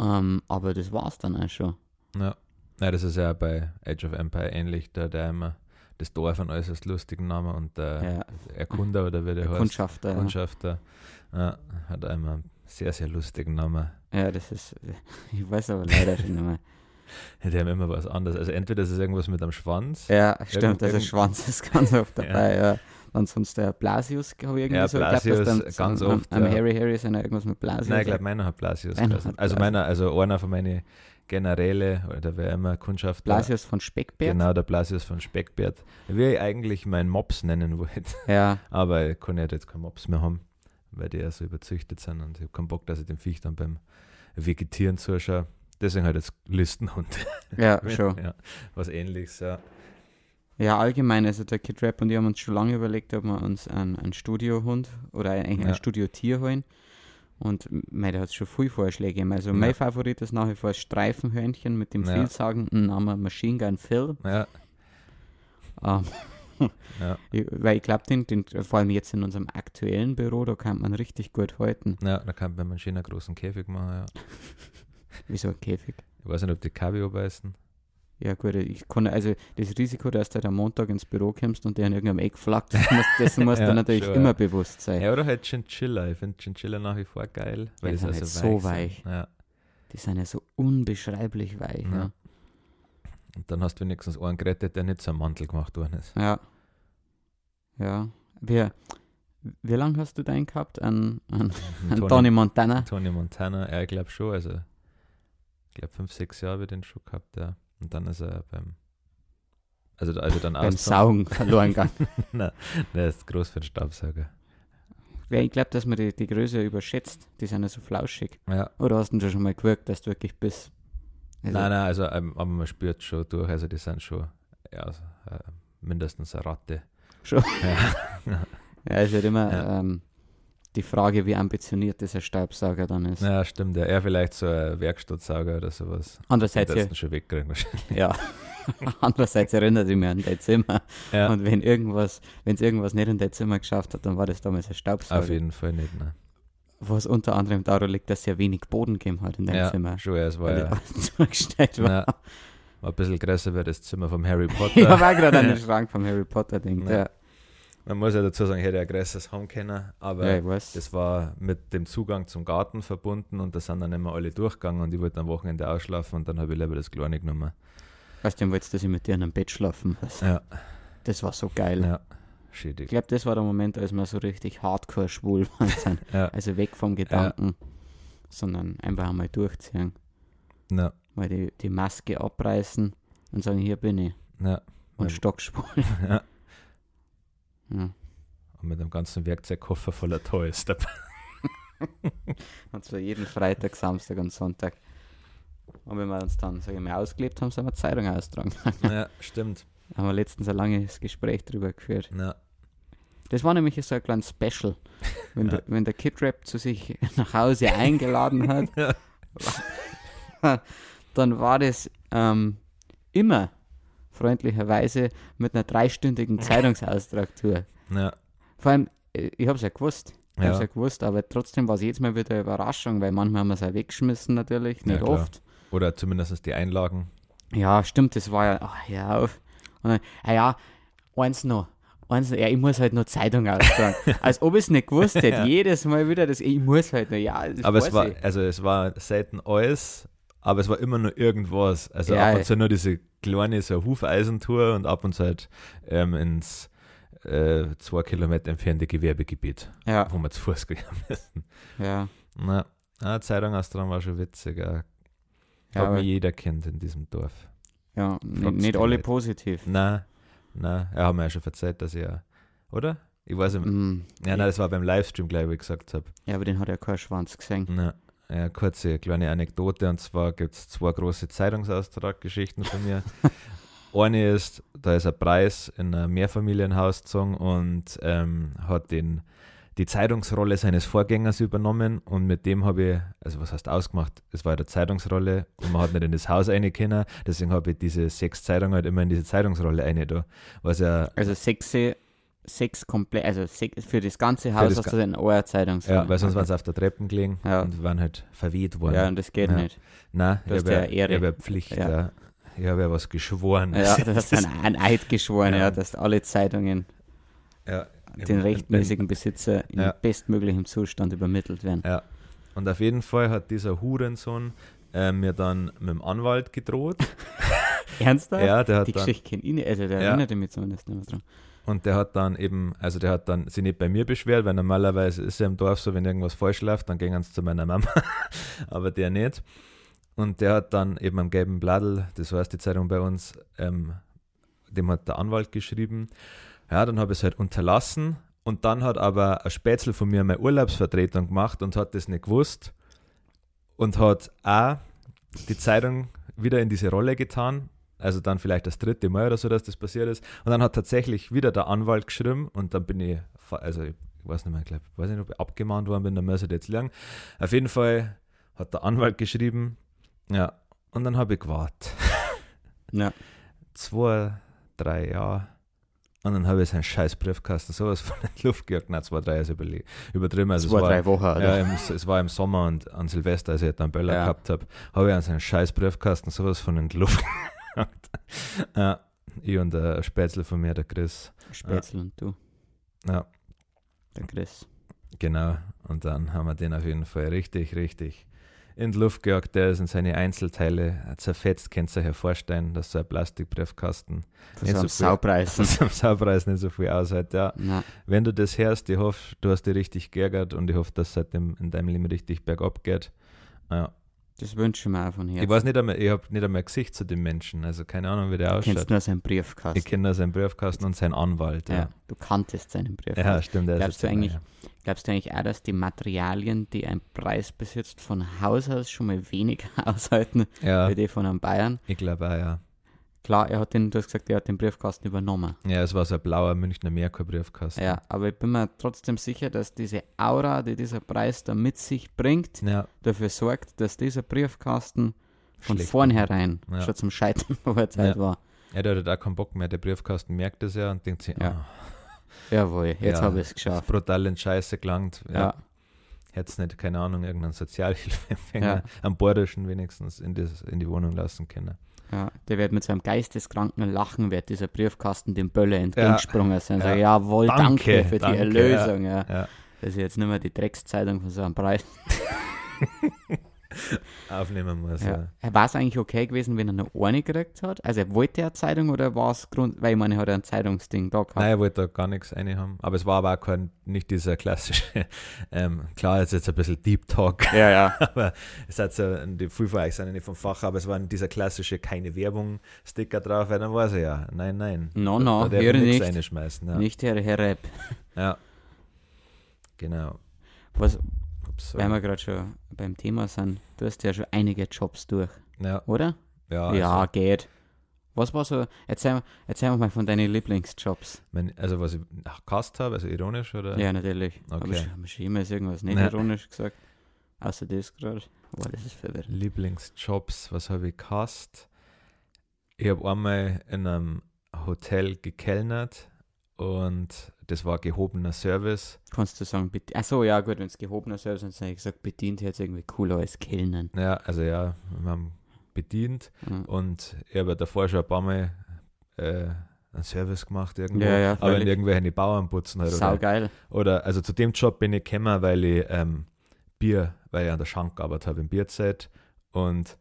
Speaker 1: Ähm, aber das war's dann auch schon.
Speaker 2: ja. Ja, das ist ja bei Age of Empire ähnlich, da der immer das Dorf einen äußerst lustigen Namen und der
Speaker 1: Ja.
Speaker 2: Erkunder oder wie der heißt.
Speaker 1: Kundschafter. ja.
Speaker 2: Kundschafter. Ja, hat einmal einen sehr, sehr lustigen Namen.
Speaker 1: Ja, das ist. Ich weiß aber leider schon nicht mehr.
Speaker 2: Die haben immer was anderes. Also entweder ist es irgendwas mit dem Schwanz.
Speaker 1: Ja, stimmt,
Speaker 2: Irgend-
Speaker 1: also
Speaker 2: irgend-
Speaker 1: Schwanz ist ganz oft dabei, ja. Dann sonst der Blasius, habe ich irgendwie
Speaker 2: Ja,
Speaker 1: so
Speaker 2: Blasius
Speaker 1: dass dann
Speaker 2: ganz
Speaker 1: am,
Speaker 2: oft,
Speaker 1: am
Speaker 2: ja.
Speaker 1: Harry Harry ist ja irgendwas mit Blasius.
Speaker 2: Nein, ich glaube, meiner hat Blasius
Speaker 1: Einer
Speaker 2: geheißen.
Speaker 1: hat
Speaker 2: Also
Speaker 1: Blasius.
Speaker 2: meiner, also einer von meinen Generäle oder wer immer Kundschaft.
Speaker 1: Blasius von Speckbert.
Speaker 2: Genau, der Blasius von Speckbert. Wie ich eigentlich meinen Mops nennen wollte.
Speaker 1: Ja,
Speaker 2: Aber ich kann ja jetzt keinen Mops mehr haben, weil die ja so überzüchtet sind und ich habe keinen Bock, dass ich dem Viech dann beim Vegetieren zuschaue. Deswegen halt jetzt Listenhund.
Speaker 1: ja, schon.
Speaker 2: Ja, was ähnliches, ja.
Speaker 1: Ja, allgemein, also der Kid Rap und ich haben uns schon lange überlegt, ob wir uns einen, einen Studiohund oder eigentlich
Speaker 2: Ja.
Speaker 1: ein Studiotier holen. Und mei, da hat es schon viele Vorschläge gegeben. Also
Speaker 2: Ja.
Speaker 1: mein Favorit ist nach wie vor Streifenhörnchen mit dem
Speaker 2: Ja.
Speaker 1: vielsagenden Namen Machine Gun Phil.
Speaker 2: Ja,
Speaker 1: Ähm,
Speaker 2: ja,
Speaker 1: weil ich glaube, den, den, vor allem jetzt in unserem aktuellen Büro, da kann man richtig gut halten.
Speaker 2: ja, da kann man einen schönen großen Käfig machen, ja.
Speaker 1: Wie so ein Käfig.
Speaker 2: Ich weiß nicht, ob die Kabio beißen.
Speaker 1: Ja gut, ich kann also das Risiko, dass du am Montag ins Büro kommst und der in irgendeinem Eck flackt, das muss, dessen musst
Speaker 2: Ja,
Speaker 1: du natürlich
Speaker 2: schon,
Speaker 1: immer
Speaker 2: ja.
Speaker 1: bewusst sein.
Speaker 2: Ja, oder halt Chinchilla. Ich finde Chinchilla nach wie vor geil, weil die
Speaker 1: sind
Speaker 2: so,
Speaker 1: halt
Speaker 2: so
Speaker 1: so
Speaker 2: weich.
Speaker 1: weich.
Speaker 2: Ja.
Speaker 1: Die sind ja so unbeschreiblich weich.
Speaker 2: Ja. Und dann hast du wenigstens einen gerettet, der nicht so am Mantel gemacht worden ist.
Speaker 1: Ja. Ja. Wie, wie lange hast du deinen gehabt? An, an, an Tony Montana?
Speaker 2: Tony Montana, ja, ich glaube schon. Also, ich glaube, fünf, sechs Jahre habe ich den schon gehabt, ja. Und dann ist er beim. Also, also dann
Speaker 1: Beim. Saugen verloren gegangen.
Speaker 2: Der ist groß für den Staubsauger.
Speaker 1: Ja, ich glaube, dass man die, die Größe überschätzt. Die sind ja so flauschig.
Speaker 2: Ja.
Speaker 1: Oder hast du denn schon mal gewirkt, dass du wirklich bist? Also,
Speaker 2: nein, nein, also, ähm, aber man spürt schon durch. Also, die sind schon ja, äh, mindestens eine Ratte.
Speaker 1: Schon?
Speaker 2: Ja.
Speaker 1: Ja, es wird immer
Speaker 2: Ja.
Speaker 1: ähm, die Frage, wie ambitioniert dieser Staubsauger dann ist.
Speaker 2: ja, stimmt. Ja, er vielleicht so ein Werkstattsauger oder sowas.
Speaker 1: Andererseits, ja,
Speaker 2: schon wegkriegen wahrscheinlich.
Speaker 1: ja. Andererseits erinnert ich mich an dein Zimmer.
Speaker 2: Ja,
Speaker 1: Und wenn irgendwas, wenn es irgendwas nicht in dein Zimmer geschafft hat, dann war das damals ein Staubsauger.
Speaker 2: auf jeden Fall nicht. Ne.
Speaker 1: Was unter anderem daran liegt, dass es ja wenig Boden gegeben hat in deinem
Speaker 2: Ja,
Speaker 1: Zimmer.
Speaker 2: schon, ja, es war ja,
Speaker 1: zugestellt war.
Speaker 2: ja, war ein bisschen größer wie das Zimmer vom Harry Potter.
Speaker 1: Ich habe auch gerade an den Schrank vom Harry Potter gedacht.
Speaker 2: Ja.
Speaker 1: Ja,
Speaker 2: Man muss ja dazu sagen, ich hätte ein größeres haben können, aber
Speaker 1: ja ich
Speaker 2: das war mit dem Zugang zum Garten verbunden und da sind dann immer alle durchgegangen und ich wollte am Wochenende ausschlafen und dann habe ich lieber das Kleine genommen.
Speaker 1: Weißt du, wolltest, dass ich mit dir in einem Bett schlafen muss?
Speaker 2: Ja,
Speaker 1: Das war so geil.
Speaker 2: ja,
Speaker 1: Ich
Speaker 2: schädig.
Speaker 1: glaube, das war der Moment, als wir so richtig hardcore schwul waren.
Speaker 2: Ja,
Speaker 1: Also weg vom Gedanken, sondern einfach einmal durchziehen.
Speaker 2: ja,
Speaker 1: Mal die, die Maske abreißen und sagen, hier bin ich.
Speaker 2: ja,
Speaker 1: Und
Speaker 2: Ja.
Speaker 1: stockschwul.
Speaker 2: ja.
Speaker 1: Ja.
Speaker 2: Und mit einem ganzen Werkzeugkoffer voller Toys dabei.
Speaker 1: Und zwar jeden Freitag, Samstag und Sonntag. Und wenn wir uns dann, sag ich mal, ausgelebt haben, sind wir Zeitung austragen.
Speaker 2: ja, stimmt.
Speaker 1: Da haben wir letztens ein langes Gespräch drüber geführt.
Speaker 2: Ja,
Speaker 1: Das war nämlich so ein kleines Special. Wenn,
Speaker 2: Ja.
Speaker 1: der, wenn der Kid Rap zu sich nach Hause eingeladen hat, dann war das ähm, immer freundlicherweise mit einer dreistündigen Zeitungsaustragtour.
Speaker 2: ja,
Speaker 1: Vor allem, äh, ich habe es ja gewusst. Ich habe es
Speaker 2: ja,
Speaker 1: ja gewusst, aber trotzdem war es jedes Mal wieder eine Überraschung, weil manchmal haben wir es auch weggeschmissen natürlich,
Speaker 2: Ja,
Speaker 1: nicht
Speaker 2: klar.
Speaker 1: oft.
Speaker 2: Oder zumindest die Einlagen.
Speaker 1: Ja, stimmt, das war ja, ach, ja, auf. Und dann, ah ja, eins noch. Eins noch, ja, ich muss halt noch Zeitung austragen. Als ob ich es nicht gewusst hätte.
Speaker 2: Ja.
Speaker 1: Jedes Mal wieder das, ich muss halt noch, ja.
Speaker 2: Aber es war,
Speaker 1: ich.
Speaker 2: also es war selten alles, aber es war immer nur irgendwas. Also
Speaker 1: Ja,
Speaker 2: ab
Speaker 1: ja.
Speaker 2: und zu nur diese kleine so Hufeisentour und ab und zu halt ähm, ins äh, zwei Kilometer entfernte Gewerbegebiet,
Speaker 1: Ja,
Speaker 2: wo wir zu Fuß gegangen müssen.
Speaker 1: ja.
Speaker 2: Na, ah, Zeitung austragen war schon witzig. Ja.
Speaker 1: Ja,
Speaker 2: Hat mir jeder kennt in diesem Dorf.
Speaker 1: ja
Speaker 2: Fragst
Speaker 1: nicht, nicht alle
Speaker 2: Leute.
Speaker 1: positiv.
Speaker 2: Na, na, er hat mir ja schon erzählt, dass er, oder? Ich weiß nicht.
Speaker 1: Mm,
Speaker 2: Ja, nein, das war beim Livestream, glaube ich, wie ich gesagt habe.
Speaker 1: ja, aber den hat ja kein Schwanz gesehen.
Speaker 2: Na, ja, kurze kleine Anekdote und zwar gibt es zwei große Zeitungsaustraggeschichten von mir. Eine ist, da ist ein Preis in ein Mehrfamilienhaus gezogen und ähm, hat den, die Zeitungsrolle seines Vorgängers übernommen und mit dem habe ich, also was heißt ausgemacht, es war der Zeitungsrolle und man hat nicht in das Haus rein können, deswegen habe ich diese sechs Zeitungen halt immer in diese Zeitungsrolle rein da, was ja,
Speaker 1: Also sechs, sechs komplett, also sechs, für das ganze Haus
Speaker 2: das
Speaker 1: hast du einer Zeitung.
Speaker 2: ja, weil sonst waren sie auf der Treppe gelegen
Speaker 1: Ja.
Speaker 2: und waren halt verweht worden.
Speaker 1: Ja, und das geht
Speaker 2: Ja.
Speaker 1: nicht.
Speaker 2: Nein, ich
Speaker 1: hast
Speaker 2: habe ja,
Speaker 1: Ehre.
Speaker 2: hab ja Pflicht,
Speaker 1: Ja.
Speaker 2: ja. Ich habe ja was geschworen.
Speaker 1: Ja, du hast ein, ein Eid geschworen, ja.
Speaker 2: Ja.
Speaker 1: dass alle Zeitungen
Speaker 2: ja,
Speaker 1: den rechtmäßigen Besitzer in
Speaker 2: Ja.
Speaker 1: bestmöglichem Zustand übermittelt werden.
Speaker 2: Ja. Und auf jeden Fall hat dieser Hurensohn äh, mir dann mit dem Anwalt gedroht.
Speaker 1: Ernsthaft?
Speaker 2: ja, der hat
Speaker 1: Die
Speaker 2: dann,
Speaker 1: Geschichte kenne ich nicht, also der
Speaker 2: Ja.
Speaker 1: erinnerte mich zumindest nicht mehr dran.
Speaker 2: Und der hat dann eben, also der hat dann sich nicht bei mir beschwert, weil normalerweise ist ja im Dorf so, wenn irgendwas falsch läuft, dann gehen sie zu meiner Mama, aber der nicht. Und der hat dann eben am gelben Bladel, das heißt die Zeitung bei uns, ähm, dem hat der Anwalt geschrieben. Ja, dann habe ich es halt unterlassen und dann hat aber ein Spätzle von mir meine Urlaubsvertretung gemacht und hat das nicht gewusst und hat auch die Zeitung wieder in diese Rolle getan. Also dann vielleicht das dritte Mal oder so, dass das passiert ist. Und dann hat tatsächlich wieder der Anwalt geschrieben und dann bin ich, also ich weiß nicht mehr, ich glaub, weiß nicht, ob ich abgemahnt worden bin, dann ich jetzt lernen. Auf jeden Fall hat der Anwalt geschrieben, ja, und dann habe ich gewartet.
Speaker 1: Ja.
Speaker 2: Zwei, drei Jahre. Und dann habe ich seinen scheiß Briefkasten sowas von in die Luft gejagt. Nein, zwei, drei ist überle- übertrieben. Also
Speaker 1: Zwei,
Speaker 2: es war,
Speaker 1: drei Wochen, oder?
Speaker 2: ja, im, es war im Sommer und an Silvester, als ich dann Böller
Speaker 1: Ja.
Speaker 2: gehabt habe, habe ich an seinen scheiß Briefkasten sowas von in die Luft gejagt. ja, ich und der Spätzle von mir, der Chris.
Speaker 1: Spätzle und du,
Speaker 2: Ja,
Speaker 1: der Chris.
Speaker 2: genau. Und dann haben wir den auf jeden Fall richtig, richtig in die Luft gejagt. Der ist in seine Einzelteile zerfetzt. Ihr euch ja vorstellen, dass so ein Plastikbriefkasten
Speaker 1: Von
Speaker 2: Nicht
Speaker 1: so
Speaker 2: so viel.
Speaker 1: Saupreis.
Speaker 2: Saupreis nicht so viel aushält. Ja, wenn du das hörst, ich hoffe, du hast dich richtig geärgert und ich hoffe, dass es seitdem in deinem Leben richtig bergab geht. Ja.
Speaker 1: Das wünsche ich mir auch von Herzen.
Speaker 2: Ich weiß nicht einmal, ich habe nicht einmal Gesicht zu dem Menschen, also keine Ahnung, wie der
Speaker 1: Du kennst
Speaker 2: ausschaut.
Speaker 1: nur seinen Briefkasten.
Speaker 2: Ich kenne nur seinen Briefkasten und seinen Anwalt.
Speaker 1: ja.
Speaker 2: Ja,
Speaker 1: du kanntest seinen Briefkasten.
Speaker 2: ja stimmt. der ist
Speaker 1: Glaubst
Speaker 2: jetzt
Speaker 1: du eigentlich- Glaubst du eigentlich auch, dass die Materialien, die ein Preis besitzt, von Haus aus schon mal weniger aushalten,
Speaker 2: Ja,
Speaker 1: wie die von einem Bayern?
Speaker 2: ich glaube auch, ja.
Speaker 1: Klar, er hat den, du hast gesagt, er hat den Briefkasten übernommen.
Speaker 2: Ja, es war so ein blauer Münchner Merkur-Briefkasten.
Speaker 1: Ja, aber ich bin mir trotzdem sicher, dass diese Aura, die dieser Preis da mit sich bringt,
Speaker 2: Ja,
Speaker 1: dafür sorgt, dass dieser Briefkasten von
Speaker 2: Schlecht.
Speaker 1: vornherein
Speaker 2: Ja.
Speaker 1: schon zum Scheitern verurteilt
Speaker 2: Ja.
Speaker 1: war.
Speaker 2: ja, der hat auch keinen Bock mehr. Der Briefkasten merkt das ja und denkt sich,
Speaker 1: Ja.
Speaker 2: ah,
Speaker 1: Jawohl, jetzt
Speaker 2: Ja,
Speaker 1: habe ich es geschafft.
Speaker 2: brutal in Scheiße gelangt.
Speaker 1: Ja.
Speaker 2: Hätte nicht, keine Ahnung, irgendeinen Sozialhilfeempfänger,
Speaker 1: Ja.
Speaker 2: am Bordischen wenigstens in, das, in die Wohnung lassen können.
Speaker 1: Ja, der wird mit seinem geisteskranken Lachen, wird dieser Briefkasten dem Böller entgegengesprungen sein. Ja.
Speaker 2: Ja.
Speaker 1: So, jawohl, danke,
Speaker 2: Danke,
Speaker 1: für
Speaker 2: danke,
Speaker 1: die Erlösung. Ja.
Speaker 2: Ja.
Speaker 1: Das ist jetzt nicht mehr die Dreckszeitung von so einem Preis.
Speaker 2: Aufnehmen muss,
Speaker 1: Ja.
Speaker 2: ja.
Speaker 1: War es eigentlich okay gewesen, wenn er eine Ohrne gekriegt hat? Also wollte er eine Zeitung oder war es Grund, weil ich meine, er hat ein Zeitungsding da gehabt.
Speaker 2: Nein, er wollte da gar nichts rein haben. Aber es war aber auch kein, nicht dieser klassische, ähm, klar, jetzt jetzt ein bisschen Deep Talk,
Speaker 1: Ja, ja.
Speaker 2: aber es hat so, die viele von euch sind nicht vom Fach, aber es war dieser klassische keine Werbung-Sticker drauf, weil dann weiß er ja, nein, nein.
Speaker 1: No,
Speaker 2: da,
Speaker 1: no,
Speaker 2: da
Speaker 1: höre
Speaker 2: nichts
Speaker 1: nicht.
Speaker 2: reinschmeißen. Ja.
Speaker 1: Nicht Herr, Herr Repp.
Speaker 2: ja. Genau.
Speaker 1: Was,
Speaker 2: Ups,
Speaker 1: weil wir gerade schon beim Thema sind, du hast ja schon einige Jobs durch,
Speaker 2: ja,
Speaker 1: oder?
Speaker 2: ja,
Speaker 1: ja,
Speaker 2: also,
Speaker 1: geht. Was war so, erzähl, erzähl mal von deinen Lieblingsjobs.
Speaker 2: mein, also was ich gehasst habe, also ironisch oder?
Speaker 1: Ja, natürlich.
Speaker 2: Okay.
Speaker 1: Aber ich habe schon immer irgendwas nicht
Speaker 2: Ja.
Speaker 1: ironisch gesagt. Außer das gerade. Boah, das ist verwirrend.
Speaker 2: Lieblingsjobs, was habe ich gehasst? Ich habe einmal in einem Hotel gekellnert und das war gehobener Service.
Speaker 1: Kannst du sagen, bedient. Achso, ja, gut, wenn es gehobener Service ist, dann hätte ich gesagt, bedient jetzt irgendwie cooler als Kellnern.
Speaker 2: Ja, also ja, wir haben bedient
Speaker 1: Mhm.
Speaker 2: und ich habe davor schon ein paar Mal äh, einen Service gemacht irgendwo.
Speaker 1: Ja, ja,
Speaker 2: aber in irgendwelchen Bauern putzen halt, oder,
Speaker 1: Saugeil.
Speaker 2: oder also zu dem Job bin ich gekommen, weil ich ähm, Bier, weil ich an der Schank gearbeitet habe im Bierzeit und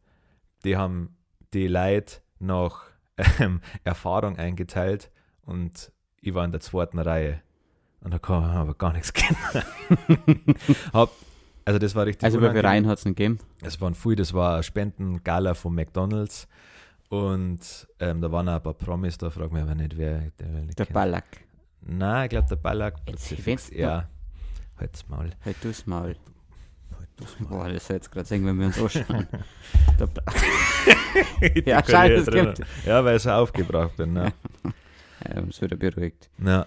Speaker 2: die haben die Leute nach ähm, Erfahrung eingeteilt und ich war in der zweiten Reihe und da kann man aber gar nichts kennen. hab, also das war richtig
Speaker 1: Also, wie viele. Reihen hat es denn gegeben?
Speaker 2: Es waren viel, das war eine Spendengala von McDonalds und ähm, da waren auch ein paar Promis, da frag mich aber nicht, wer der will nicht
Speaker 1: Der. Ballack.
Speaker 2: Nein, ich glaube der Ballack.
Speaker 1: Jetzt,
Speaker 2: ja. Halt's Maul.
Speaker 1: Halt du's mal.
Speaker 2: Halt du's Maul.
Speaker 1: Boah, das soll jetzt gerade sagen, wenn wir uns anschauen. Ja, es
Speaker 2: drinnen.
Speaker 1: gibt-
Speaker 2: Ja, weil ich so aufgebracht bin. Ne?
Speaker 1: ja, es wird er beruhigt.
Speaker 2: ja.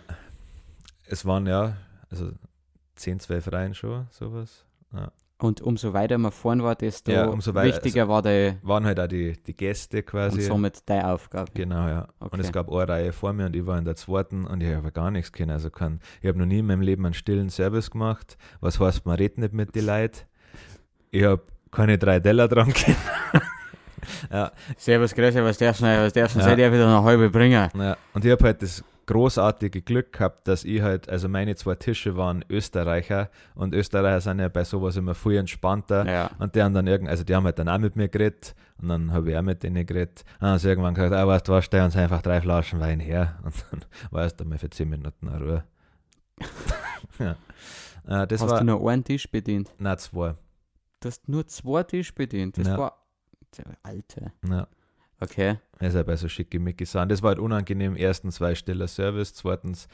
Speaker 2: Es waren ja, also 10, 12 Reihen schon, sowas.
Speaker 1: Und umso weiter man vorn war, desto
Speaker 2: Ja, umso weiter-
Speaker 1: wichtiger war der
Speaker 2: Waren halt auch die, die Gäste
Speaker 1: und
Speaker 2: quasi.
Speaker 1: somit deine Aufgabe.
Speaker 2: Genau, ja. Und
Speaker 1: Okay.
Speaker 2: es gab eine Reihe vor mir und ich war in der zweiten und ich habe gar nichts können. Also kann, ich habe noch nie in meinem Leben einen stillen Service gemacht. Was heißt, man redet nicht mit den Leuten. Ich habe keine drei Teller dran können. Ja,
Speaker 1: Servus, Grüße, was darfst du, was darfst du,
Speaker 2: Ja.
Speaker 1: seid ihr wieder eine halbe bringen?
Speaker 2: ja. Und ich habe halt das großartige Glück gehabt, dass ich halt, also meine zwei Tische waren Österreicher und Österreicher sind ja bei sowas immer viel entspannter.
Speaker 1: Ja.
Speaker 2: Und die haben dann irgend, also die haben halt dann auch mit mir geredet und dann habe ich auch mit denen geredet. Und dann haben sie irgendwann gesagt, ah, weißt du was, stell uns einfach drei Flaschen Wein her. Und dann war erst einmal für zehn Minuten eine Ruhe. ja. Äh, das
Speaker 1: Hast
Speaker 2: war,
Speaker 1: du nur einen Tisch bedient?
Speaker 2: nein, zwei.
Speaker 1: Du hast nur zwei Tische bedient. Das
Speaker 2: Ja.
Speaker 1: war. Alter.
Speaker 2: Ja.
Speaker 1: Okay.
Speaker 2: Er ist ja bei so schickimicki Sachen. Das war halt unangenehm. Erstens, weil stiller Service. Zweitens,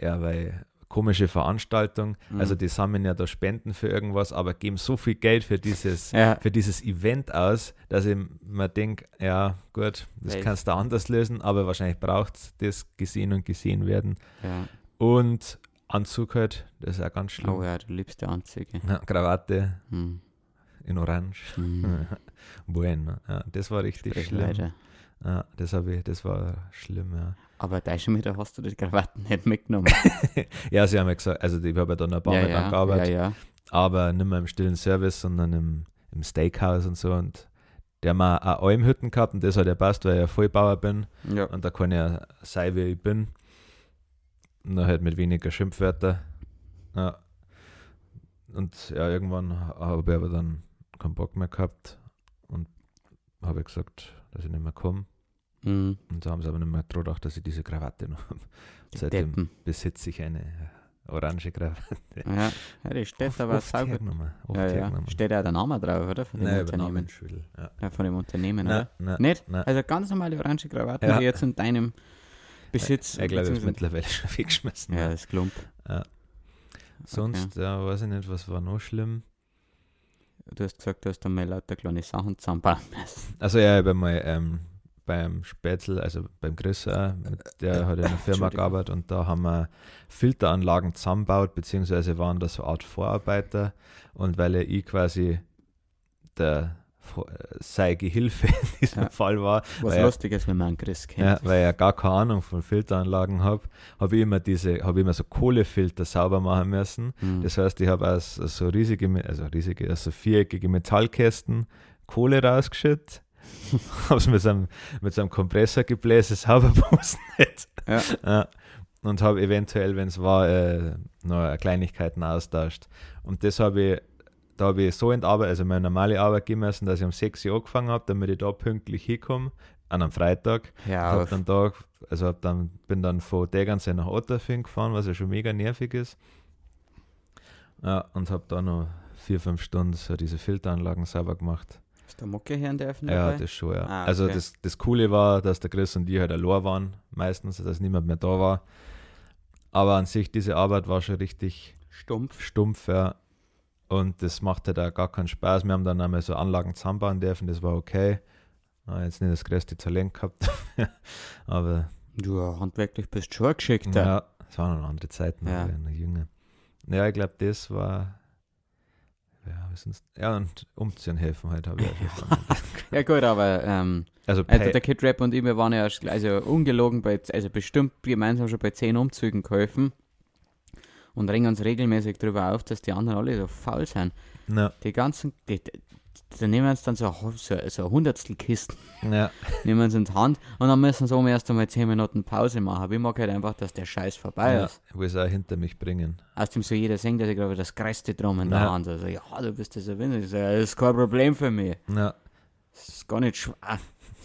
Speaker 2: ja, weil komische Veranstaltung.
Speaker 1: Mhm.
Speaker 2: Also die sammeln ja da Spenden für irgendwas, aber geben so viel Geld für dieses,
Speaker 1: Ja.
Speaker 2: für dieses Event aus, dass ich mir denke, ja gut, das
Speaker 1: Weil-
Speaker 2: kannst du anders lösen, aber wahrscheinlich braucht es das gesehen und gesehen werden.
Speaker 1: ja.
Speaker 2: Und Anzug halt, das ist auch ganz schlimm.
Speaker 1: Oh ja, du liebst die Anzüge.
Speaker 2: Ja, Krawatte
Speaker 1: Hm.
Speaker 2: In Orange.
Speaker 1: Hm.
Speaker 2: bueno. Ja, das war richtig schlimm. Ja, das, ich, das war schlimm, ja.
Speaker 1: Aber da schon wieder hast du die Krawatten nicht mitgenommen.
Speaker 2: Ja, sie haben ja gesagt, also ich habe ja dann ein paar
Speaker 1: ja,
Speaker 2: Mal
Speaker 1: ja,
Speaker 2: gearbeitet,
Speaker 1: ja, ja.
Speaker 2: aber nicht mehr im stillen Service, sondern im, im Steakhouse und so. Und der haben auch eine Almhütten gehabt und das hat ja passt, weil ich ja Vollbauer bin
Speaker 1: ja.
Speaker 2: und da kann ich ja sein, wie ich bin. Und dann halt mit weniger Schimpfwörter. Ja. Und ja, irgendwann habe ich aber dann keinen Bock mehr gehabt und habe gesagt, dass ich nicht mehr komme.
Speaker 1: Mhm.
Speaker 2: Und da haben sie aber nicht mehr gedacht, dass ich diese Krawatte noch habe. Seitdem
Speaker 1: Deppen.
Speaker 2: besitze ich eine orange Krawatte.
Speaker 1: Ja, ja, die steht aber
Speaker 2: Oft
Speaker 1: saugut.
Speaker 2: hergenommen,
Speaker 1: Ja, ja. Steht ja der Name drauf, oder? Von dem
Speaker 2: Nein,
Speaker 1: Unternehmen.
Speaker 2: Ja.
Speaker 1: Ja, von dem Unternehmen,
Speaker 2: Nein,
Speaker 1: oder?
Speaker 2: nein,
Speaker 1: Nicht?
Speaker 2: nein.
Speaker 1: Also ganz normale orange Krawatten,
Speaker 2: Ja.
Speaker 1: die jetzt in deinem Besitz.
Speaker 2: Ich glaube, ich habe mittlerweile schon weggeschmissen.
Speaker 1: ja, das Klump.
Speaker 2: Sonst, ja, weiß ich nicht, was war noch schlimm.
Speaker 1: Du hast gesagt, du hast einmal lauter kleine Sachen zusammenbauen müssen.
Speaker 2: Also ja, ich habe mal ähm, beim Spätzl, also beim Chris, mit der hat in einer Firma gearbeitet und da haben wir Filteranlagen zusammengebaut, beziehungsweise waren da so Art Vorarbeiter und weil ich quasi der sei Gehilfe in diesem
Speaker 1: Ja.
Speaker 2: Fall war,
Speaker 1: Was lustig ist, wenn man einen Chris kennt.
Speaker 2: Ja, weil ich ja gar keine Ahnung von Filteranlagen habe, habe ich immer diese, habe immer so Kohlefilter sauber machen müssen.
Speaker 1: Mhm.
Speaker 2: Das heißt, ich habe aus so riesige, also riesige, also viereckige Metallkästen Kohle rausgeschüttet, habe es mit so einem, mit so einem Kompressor gebläst, sauber.
Speaker 1: Ja.
Speaker 2: Ja. Und habe eventuell, wenn es war, äh, noch Kleinigkeiten austauscht. Und das habe ich, da habe ich so entarbeitet, also meine normale Arbeit gehen müssen, dass ich um 6 Uhr angefangen habe, damit ich da pünktlich hinkomme, an einem Freitag.
Speaker 1: ja,
Speaker 2: Hab dann da, also hab dann, bin dann von Tegernsee nach Otterfing gefahren, was ja schon mega nervig ist. Ja, und habe da noch vier, fünf Stunden so diese Filteranlagen sauber gemacht.
Speaker 1: Ist der Mucke hören dürfen
Speaker 2: Ja,
Speaker 1: dabei?
Speaker 2: das schon, ja.
Speaker 1: Ah,
Speaker 2: Also
Speaker 1: okay.
Speaker 2: das, das Coole war, dass der Chris und die halt allein waren, meistens, dass niemand mehr da war. Aber an sich, diese Arbeit war schon richtig
Speaker 1: Stumpf.
Speaker 2: stumpf, ja. Und das macht halt auch gar keinen Spaß. Wir haben dann einmal so Anlagen zusammenbauen dürfen, das war okay. Ah, jetzt nicht das größte Talent gehabt. Aber
Speaker 1: Du, handwerklich bist schon geschickt. Ja.
Speaker 2: ja, es waren noch andere Zeiten,
Speaker 1: Ja.
Speaker 2: ja. noch jünger. Ja, ich glaube, das war. Ja? Ja, und umziehen helfen halt, habe ich auch schon gemacht.
Speaker 1: ja gut, aber ähm,
Speaker 2: Also,
Speaker 1: also der Kid Rap und ich, wir waren ja also ungelogen bei, also bestimmt gemeinsam schon bei zehn Umzügen geholfen und ringen uns regelmäßig darüber auf, dass die anderen alle so faul sind.
Speaker 2: ja,
Speaker 1: Die ganzen, die, die, da nehmen wir uns dann so, so, so ein Hundertstel Kisten,
Speaker 2: ja,
Speaker 1: nehmen wir uns in die Hand und dann müssen sie erst einmal 10 Minuten Pause machen. Ich mag halt einfach, dass der Scheiß vorbei
Speaker 2: ja,
Speaker 1: ist.
Speaker 2: ich will es auch hinter mich bringen.
Speaker 1: Außerdem so jeder singt, dass ich glaube das größte Drum in der
Speaker 2: Ja.
Speaker 1: Hand. Also, ja, du bist das Winner. Ich sag, Das ist kein Problem für mich.
Speaker 2: Ja,
Speaker 1: Das ist gar nicht schwer.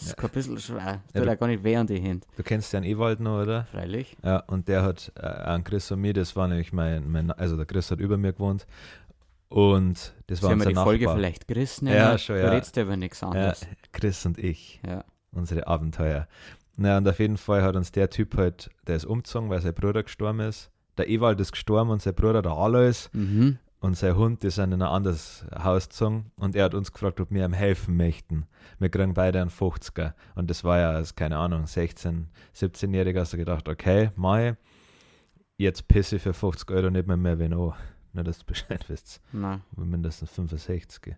Speaker 1: Das ist
Speaker 2: Ja.
Speaker 1: kein bisschen schwer. Das
Speaker 2: Ja,
Speaker 1: tut
Speaker 2: du-
Speaker 1: auch gar nicht weh an die Hände.
Speaker 2: du kennst ja einen Ewald noch, oder?
Speaker 1: Freilich.
Speaker 2: Ja, und der hat äh, an Chris und mir, das war nämlich mein, mein, also der Chris hat über mir gewohnt. Und das
Speaker 1: Sie
Speaker 2: war unser
Speaker 1: die Folge
Speaker 2: Nachbar.
Speaker 1: vielleicht gerissen.
Speaker 2: Ja,
Speaker 1: ja,
Speaker 2: schon,
Speaker 1: Du
Speaker 2: ja.
Speaker 1: redest über nichts
Speaker 2: Ja,
Speaker 1: anderes.
Speaker 2: Chris und ich.
Speaker 1: Ja.
Speaker 2: unsere Abenteuer. Na, und auf jeden Fall hat uns der Typ halt, der ist umgezogen, weil sein Bruder gestorben ist. Der Ewald ist gestorben und sein Bruder, der Alois,
Speaker 1: Mhm.
Speaker 2: Und sein Hund, sind in ein anderes Haus gezogen. Und er hat uns gefragt, ob wir ihm helfen möchten. Wir kriegen beide einen 50er. Und das war ja, als, keine Ahnung, 16-, 17-Jähriger, hast du gedacht, okay, ich. Jetzt pisse ich für 50 Euro nicht mehr mehr wen an. Nur, dass du Bescheid wisst.
Speaker 1: Nein,
Speaker 2: Mindestens 65.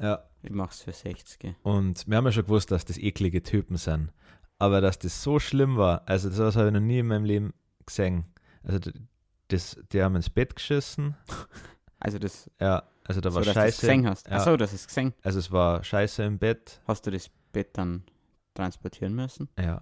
Speaker 2: Ja,
Speaker 1: ich mach's für 60.
Speaker 2: und wir haben ja schon gewusst, dass das eklige Typen sind. Aber dass das so schlimm war, also das habe ich noch nie in meinem Leben gesehen. Also das, die haben ins Bett geschissen.
Speaker 1: Also das,
Speaker 2: Ja, also da
Speaker 1: so,
Speaker 2: war
Speaker 1: du
Speaker 2: Scheiße.
Speaker 1: gesehen hast.
Speaker 2: Ja.
Speaker 1: Achso, das ist gesehen.
Speaker 2: Also es war Scheiße im Bett.
Speaker 1: Hast du das Bett dann transportieren müssen?
Speaker 2: Ja.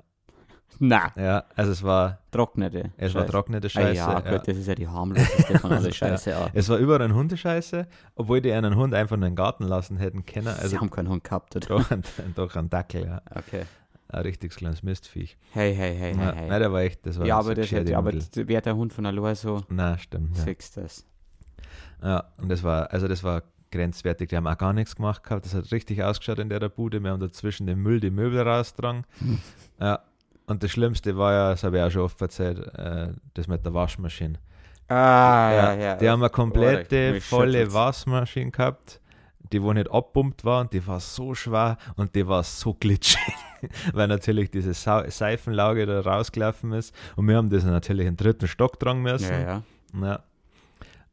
Speaker 1: Na,
Speaker 2: Ja, also es war,
Speaker 1: trocknete.
Speaker 2: es war
Speaker 1: Scheiße.
Speaker 2: trocknete
Speaker 1: Ah,
Speaker 2: Scheiße.
Speaker 1: ja,
Speaker 2: ja.
Speaker 1: gut, das ist ja die harmloseste von alle Scheiße. Ja.
Speaker 2: Es war überall ein Hundescheiße, obwohl die einen Hund einfach nur in den Garten lassen hätten können.
Speaker 1: Sie
Speaker 2: Also
Speaker 1: haben keinen Hund gehabt, oder?
Speaker 2: doch, ein, doch ein Dackel, ja.
Speaker 1: Okay.
Speaker 2: Ein richtiges kleines Mistviech.
Speaker 1: Hey, hey, hey,
Speaker 2: ja,
Speaker 1: hey.
Speaker 2: Nein, der war echt, das war
Speaker 1: ja, aber das hätte, aber das wäre der Hund von allein so,
Speaker 2: Na, stimmt. Ja.
Speaker 1: siehst das.
Speaker 2: ja, und das war, also das war grenzwertig. Die haben auch gar nichts gemacht gehabt. Das hat richtig ausgeschaut in der Bude. Wir haben dazwischen den Müll, die Möbel rausgetragen.
Speaker 1: Hm.
Speaker 2: Ja. Und das Schlimmste war ja, das habe ich auch schon oft erzählt, äh, das mit der Waschmaschine.
Speaker 1: Ah, ja, ja.
Speaker 2: Die haben eine komplette,
Speaker 1: mich
Speaker 2: volle. Waschmaschine gehabt, die wo nicht abpumpt war und die war so schwer und die war so glitschig, weil natürlich diese Sau Seifenlauge da rausgelaufen ist und wir haben das natürlich in den dritten Stock tragen müssen.
Speaker 1: ja, ja.
Speaker 2: Ja.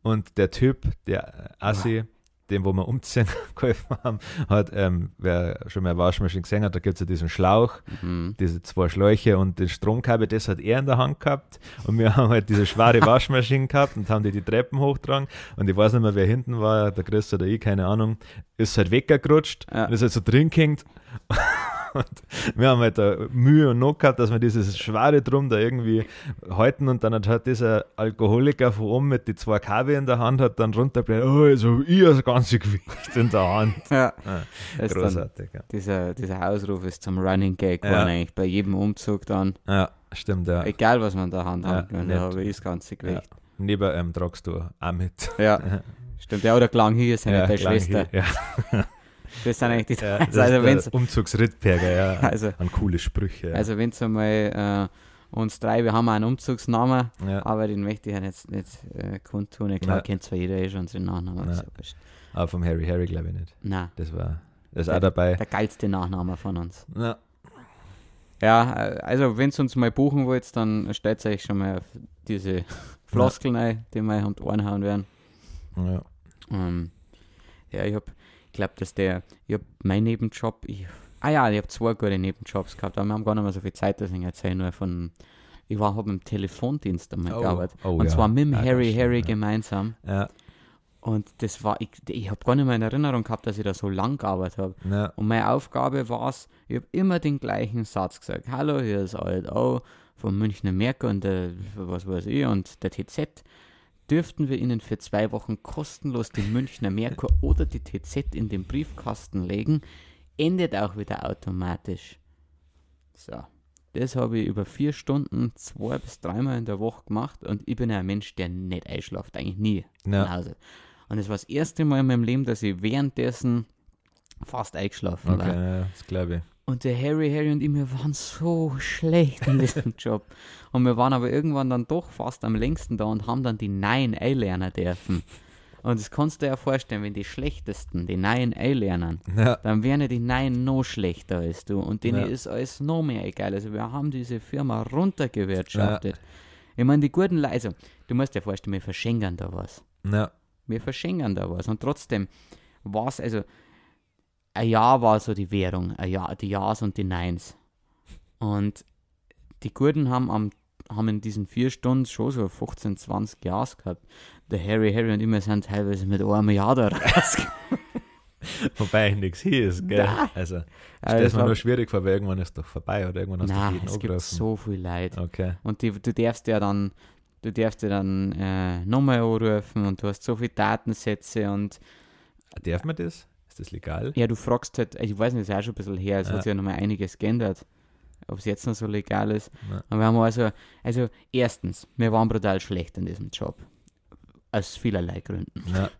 Speaker 2: Und der Typ, der Assi, den wo wir umziehen geholfen haben, hat, ähm, wer schon mal Waschmaschine gesehen hat, da gibt es ja diesen Schlauch,
Speaker 1: Mhm.
Speaker 2: diese zwei Schläuche und den Stromkabel, das hat er in der Hand gehabt. Und wir haben halt diese schwere Waschmaschine gehabt und haben die die Treppen hochgetragen. Und ich weiß nicht mehr, wer hinten war, der Chris oder ich, keine Ahnung, ist halt weggerutscht
Speaker 1: Ja.
Speaker 2: und ist halt so drin gehängt. Und wir haben halt Mühe und Not gehabt, dass wir dieses schwere Drum da irgendwie halten und dann hat halt dieser Alkoholiker von oben mit die zwei Kabel in der Hand hat dann runtergebläht, oh, jetzt habe ich das ganze Gewicht in der Hand.
Speaker 1: ja.
Speaker 2: Ja,
Speaker 1: dann,
Speaker 2: großartig. Ja.
Speaker 1: dieser, dieser Ausruf ist zum Running Gag
Speaker 2: Ja.
Speaker 1: geworden eigentlich bei jedem Umzug dann.
Speaker 2: ja, stimmt, ja.
Speaker 1: Egal, was man in der Hand
Speaker 2: Ja,
Speaker 1: hat, habe ich das ganze Gewicht.
Speaker 2: Neben ähm, tragst du auch mit.
Speaker 1: Ja. Stimmt, ja, oder Klang hier ist ja, nicht
Speaker 2: klang
Speaker 1: Schwester.
Speaker 2: hier. Ja,
Speaker 1: Das sind eigentlich die
Speaker 2: ja, das
Speaker 1: also, wenn's,
Speaker 2: Umzugsrittberger, ja.
Speaker 1: also,
Speaker 2: An coole Sprüche. Ja.
Speaker 1: also wenn's einmal äh, uns drei, wir haben auch einen Umzugsnamen,
Speaker 2: ja.
Speaker 1: aber den möchte ich ja jetzt nicht äh, kundtun. Ich glaube,
Speaker 2: Ja.
Speaker 1: kennt zwar jeder eh schon unseren Nachnamen.
Speaker 2: Ja.
Speaker 1: ja wurscht.
Speaker 2: Aber vom Harry Harry glaube ich nicht.
Speaker 1: Nein,
Speaker 2: Das war, das ist
Speaker 1: Der-
Speaker 2: auch dabei.
Speaker 1: der geilste Nachname von uns.
Speaker 2: Ja.
Speaker 1: Ja, äh, also wenn ihr uns mal buchen wollt, dann stellt euch schon mal auf diese Floskeln ein, die wir die Ohren hauen werden.
Speaker 2: Ja.
Speaker 1: Ähm, ja, ich hab, ich glaube, dass der, ich hab mein Nebenjob, ich, ah ja, ich habe zwei gute Nebenjobs gehabt, aber wir haben gar nicht mehr so viel Zeit, deswegen erzähle ich nur von, ich war, habe im Telefondienst einmal
Speaker 2: Oh,
Speaker 1: gearbeitet.
Speaker 2: oh
Speaker 1: und
Speaker 2: ja.
Speaker 1: zwar mit dem
Speaker 2: Ja, das
Speaker 1: Harry
Speaker 2: stimmt,
Speaker 1: Harry
Speaker 2: ja.
Speaker 1: gemeinsam. Und das war, ich, ich habe gar nicht mehr in Erinnerung gehabt, dass ich da so lang gearbeitet habe. Und meine Aufgabe war es, ich habe immer den gleichen Satz gesagt. Hallo, hier ist Alt O vom Münchner Merkur und der, was weiß ich, und der TZ. Dürften wir Ihnen für zwei Wochen kostenlos den Münchner Merkur oder die TZ in den Briefkasten legen, endet auch wieder automatisch. So. Das habe ich über vier Stunden, zwei bis dreimal in der Woche gemacht und ich bin ein Mensch, der nicht einschlaft, eigentlich nie
Speaker 2: Ja.
Speaker 1: nach Hause. Und es war das erste Mal in meinem Leben, dass ich währenddessen fast eingeschlafen
Speaker 2: Okay,
Speaker 1: war.
Speaker 2: ja, das glaube ich.
Speaker 1: Und der Harry, Harry und ich, wir waren so schlecht in diesem Job. Und wir waren aber irgendwann dann doch fast am längsten da und haben dann die Neuen einlernen dürfen. Und das kannst du dir ja vorstellen, wenn die Schlechtesten, die Neuen einlernen,
Speaker 2: Ja.
Speaker 1: dann wären ja die Neuen noch schlechter als du. Und denen
Speaker 2: Ja.
Speaker 1: ist alles noch mehr egal. Also wir haben diese Firma runtergewirtschaftet. Ich meine, die guten Leute, also, du musst dir vorstellen, wir verschenken da was
Speaker 2: Ja.
Speaker 1: wir verschenken da was. Und trotzdem war es, also, ein Jahr war so die Währung, ein Jahr, die Ja's und die Neins. Und die Guten haben, am, haben in diesen vier Stunden schon so 15, 20 Ja's gehabt. Der Harry, Harry und wir sind teilweise mit einem Jahr da raus.
Speaker 2: Wobei nichts hier ist, gell?
Speaker 1: Nein.
Speaker 2: Also, das
Speaker 1: es
Speaker 2: ist mir
Speaker 1: war-
Speaker 2: nur schwierig vor, weil irgendwann ist doch vorbei oder irgendwann hast
Speaker 1: Nein,
Speaker 2: du jeden
Speaker 1: es gibt so viel Leid.
Speaker 2: Okay.
Speaker 1: Und die, du darfst ja dann, du darfst ja dann äh, nochmal anrufen und du hast so viele Datensätze und
Speaker 2: Darf man das? Ist das legal?
Speaker 1: Ja, du fragst halt, ich weiß nicht, das ist auch schon ein bisschen her, es
Speaker 2: Ja.
Speaker 1: hat sich ja nochmal einiges geändert, ob es jetzt noch so legal ist.
Speaker 2: Ja.
Speaker 1: Aber wir haben also, also erstens, wir waren brutal schlecht in diesem Job. Aus vielerlei Gründen.
Speaker 2: Ja.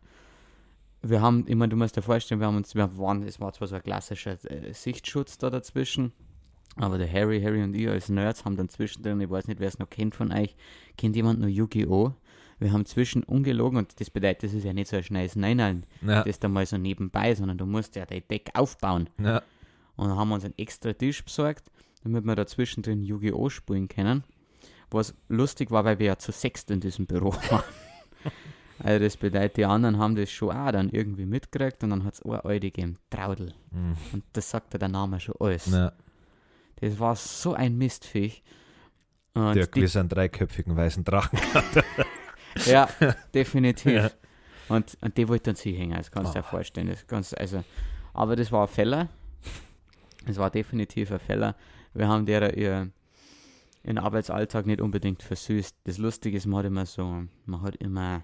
Speaker 1: Wir haben, ich meine, du musst dir vorstellen, wir haben uns, wir waren, es war zwar so ein klassischer äh, Sichtschutz da dazwischen, aber der Harry, Harry und ich als Nerds haben dann zwischendrin, ich weiß nicht, wer es noch kennt von euch, kennt jemand noch Yu-Gi-Oh? Wir haben zwischen ungelogen, und das bedeutet, das ist ja nicht so ein schnelles Nein,
Speaker 2: Ja.
Speaker 1: das da mal so nebenbei, sondern du musst ja dein Deck aufbauen.
Speaker 2: Ja.
Speaker 1: Und dann haben wir uns einen extra Tisch besorgt, damit wir da zwischendrin Yu-Gi-Oh! spielen können. Was lustig war, weil wir ja zu sechst in diesem Büro waren. also das bedeutet, die anderen haben das schon auch dann irgendwie mitgekriegt und dann hat es eine alte gegeben, Traudel.
Speaker 2: Mhm.
Speaker 1: Und das sagt ja der Name schon alles.
Speaker 2: Ja.
Speaker 1: Das war so ein Mistviech. Und
Speaker 2: Der
Speaker 1: die,
Speaker 2: gewiss einen dreiköpfigen weißen Drachen.
Speaker 1: ja, definitiv.
Speaker 2: Ja.
Speaker 1: Und, und die wollte dann sie hängen, das kannst du dir
Speaker 2: Oh.
Speaker 1: vorstellen. Das kannst, also, aber das war ein Fehler. Es war definitiv ein Fehler. Wir haben der ihr, den Arbeitsalltag nicht unbedingt versüßt. Das Lustige ist, man hat immer so, man hat immer,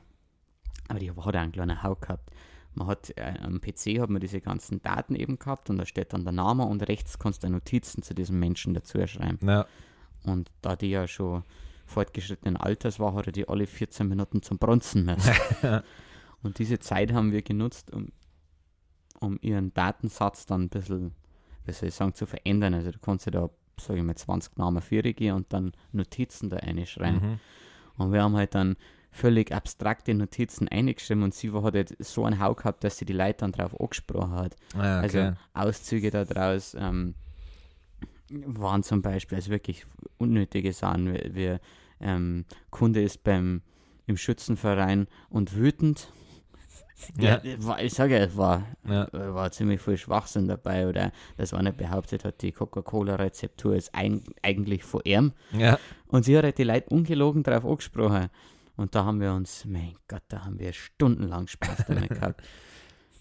Speaker 1: aber die hat auch einen kleinen Hau gehabt. Man hat äh, am PC hat man diese ganzen Daten eben gehabt und da steht dann der Name und rechts kannst du Notizen zu diesem Menschen dazu schreiben.
Speaker 2: Ja.
Speaker 1: Und da die ja schon fortgeschrittenen Alters war, hat er die alle 14 Minuten zum Bronzen müssen. und diese Zeit haben wir genutzt, um, um ihren Datensatz dann ein bisschen, wie soll ich sagen, zu verändern. Also du kannst ja da, sage ich mal, 20 Namen gehen und dann Notizen da reinschreiben.
Speaker 2: Mhm.
Speaker 1: Und wir haben halt dann völlig abstrakte Notizen eingeschrieben und sie hat halt so einen Hau gehabt, dass sie die Leute dann drauf angesprochen hat.
Speaker 2: Ah, okay.
Speaker 1: Also Auszüge daraus ähm, waren zum Beispiel also wirklich unnötige Sachen, wie, wie ähm, Kunde ist beim im Schützenverein und wütend.
Speaker 2: Ja.
Speaker 1: war, ich sage ja, es war,
Speaker 2: ja.
Speaker 1: war ziemlich viel Schwachsinn dabei oder dass einer behauptet hat, die Coca-Cola-Rezeptur ist ein, eigentlich von ihm.
Speaker 2: ja.
Speaker 1: Und sie hat halt die Leute ungelogen drauf angesprochen. Und da haben wir uns, mein Gott, da haben wir stundenlang Spaß damit gehabt.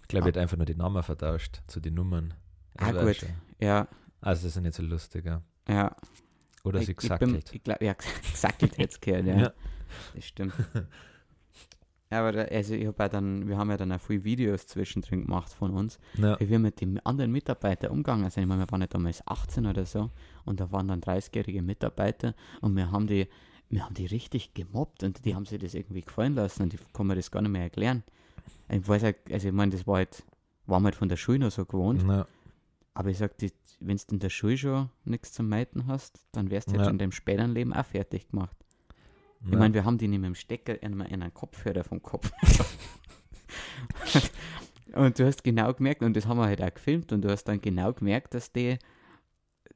Speaker 2: Ich glaube, er hat einfach nur die Namen vertauscht zu den Nummern.
Speaker 1: Ah,
Speaker 2: Das
Speaker 1: gut.
Speaker 2: schon-
Speaker 1: Ja,
Speaker 2: Also, das ist nicht so lustig, ja.
Speaker 1: ja.
Speaker 2: Oder
Speaker 1: ich,
Speaker 2: sie
Speaker 1: ich, bin,
Speaker 2: gesackelt.
Speaker 1: ich glaub, ja, gesackelt es gehört, ja.
Speaker 2: Ja.
Speaker 1: Das stimmt. Ja, aber da, also ich habe ja dann, wir haben ja dann auch viele Videos zwischendrin gemacht von uns,
Speaker 2: Ja.
Speaker 1: wie wir mit den anderen Mitarbeitern umgegangen sind. Ich meine, wir waren ja damals 18 oder so und da waren dann 30-jährige Mitarbeiter und wir haben die, wir haben die richtig gemobbt und die haben sich das irgendwie gefallen lassen und ich kann mir das gar nicht mehr erklären. Ich weiß ja, also ich meine, das war halt, war man halt von der Schule noch so gewohnt,
Speaker 2: Ja.
Speaker 1: Aber ich sag, wenn du in der Schule schon nichts zum Meiten hast, dann wärst du jetzt
Speaker 2: Ja.
Speaker 1: in deinem späteren Leben auch fertig gemacht. Ich
Speaker 2: Ja.
Speaker 1: meine, wir haben die nicht mit dem Stecker in, in einen Kopfhörer vom Kopf. und du hast genau gemerkt, und das haben wir halt auch gefilmt, und du hast dann genau gemerkt, dass die,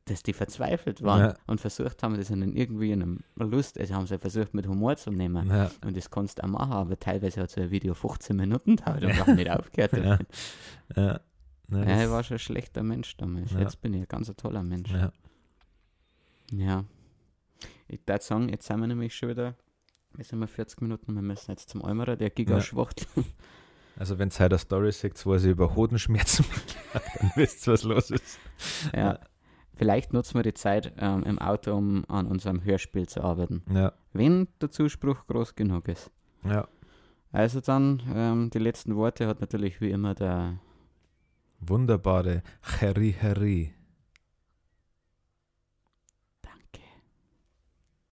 Speaker 1: dass die verzweifelt waren
Speaker 2: Ja.
Speaker 1: und versucht haben, das in irgendwie in einem Lust, also haben sie versucht mit Humor zu nehmen.
Speaker 2: ja.
Speaker 1: Und das kannst du auch machen, aber teilweise hat so ein Video 15 Minuten gedauert und wir haben nicht aufgehört.
Speaker 2: Ja. Ja. Ja,
Speaker 1: Ja, ich war schon ein schlechter Mensch damals.
Speaker 2: Ja.
Speaker 1: Jetzt bin ich ein ganz toller Mensch.
Speaker 2: ja.
Speaker 1: Ja. Ich würde sagen, jetzt sind wir nämlich schon wieder, wir sind mal 40 Minuten, wir müssen jetzt zum Eimerer, der Giga
Speaker 2: Ja. Also, wenn ihr heute eine Story seht, wo sie über Hodenschmerzen mitlacht, dann wisst ihr, was los ist.
Speaker 1: ja. Vielleicht nutzen wir die Zeit ähm, im Auto, um an unserem Hörspiel zu arbeiten.
Speaker 2: Ja.
Speaker 1: Wenn der Zuspruch groß genug ist.
Speaker 2: Ja.
Speaker 1: Also dann, ähm, die letzten Worte hat natürlich wie immer der
Speaker 2: Wunderbare Cherry Cherry.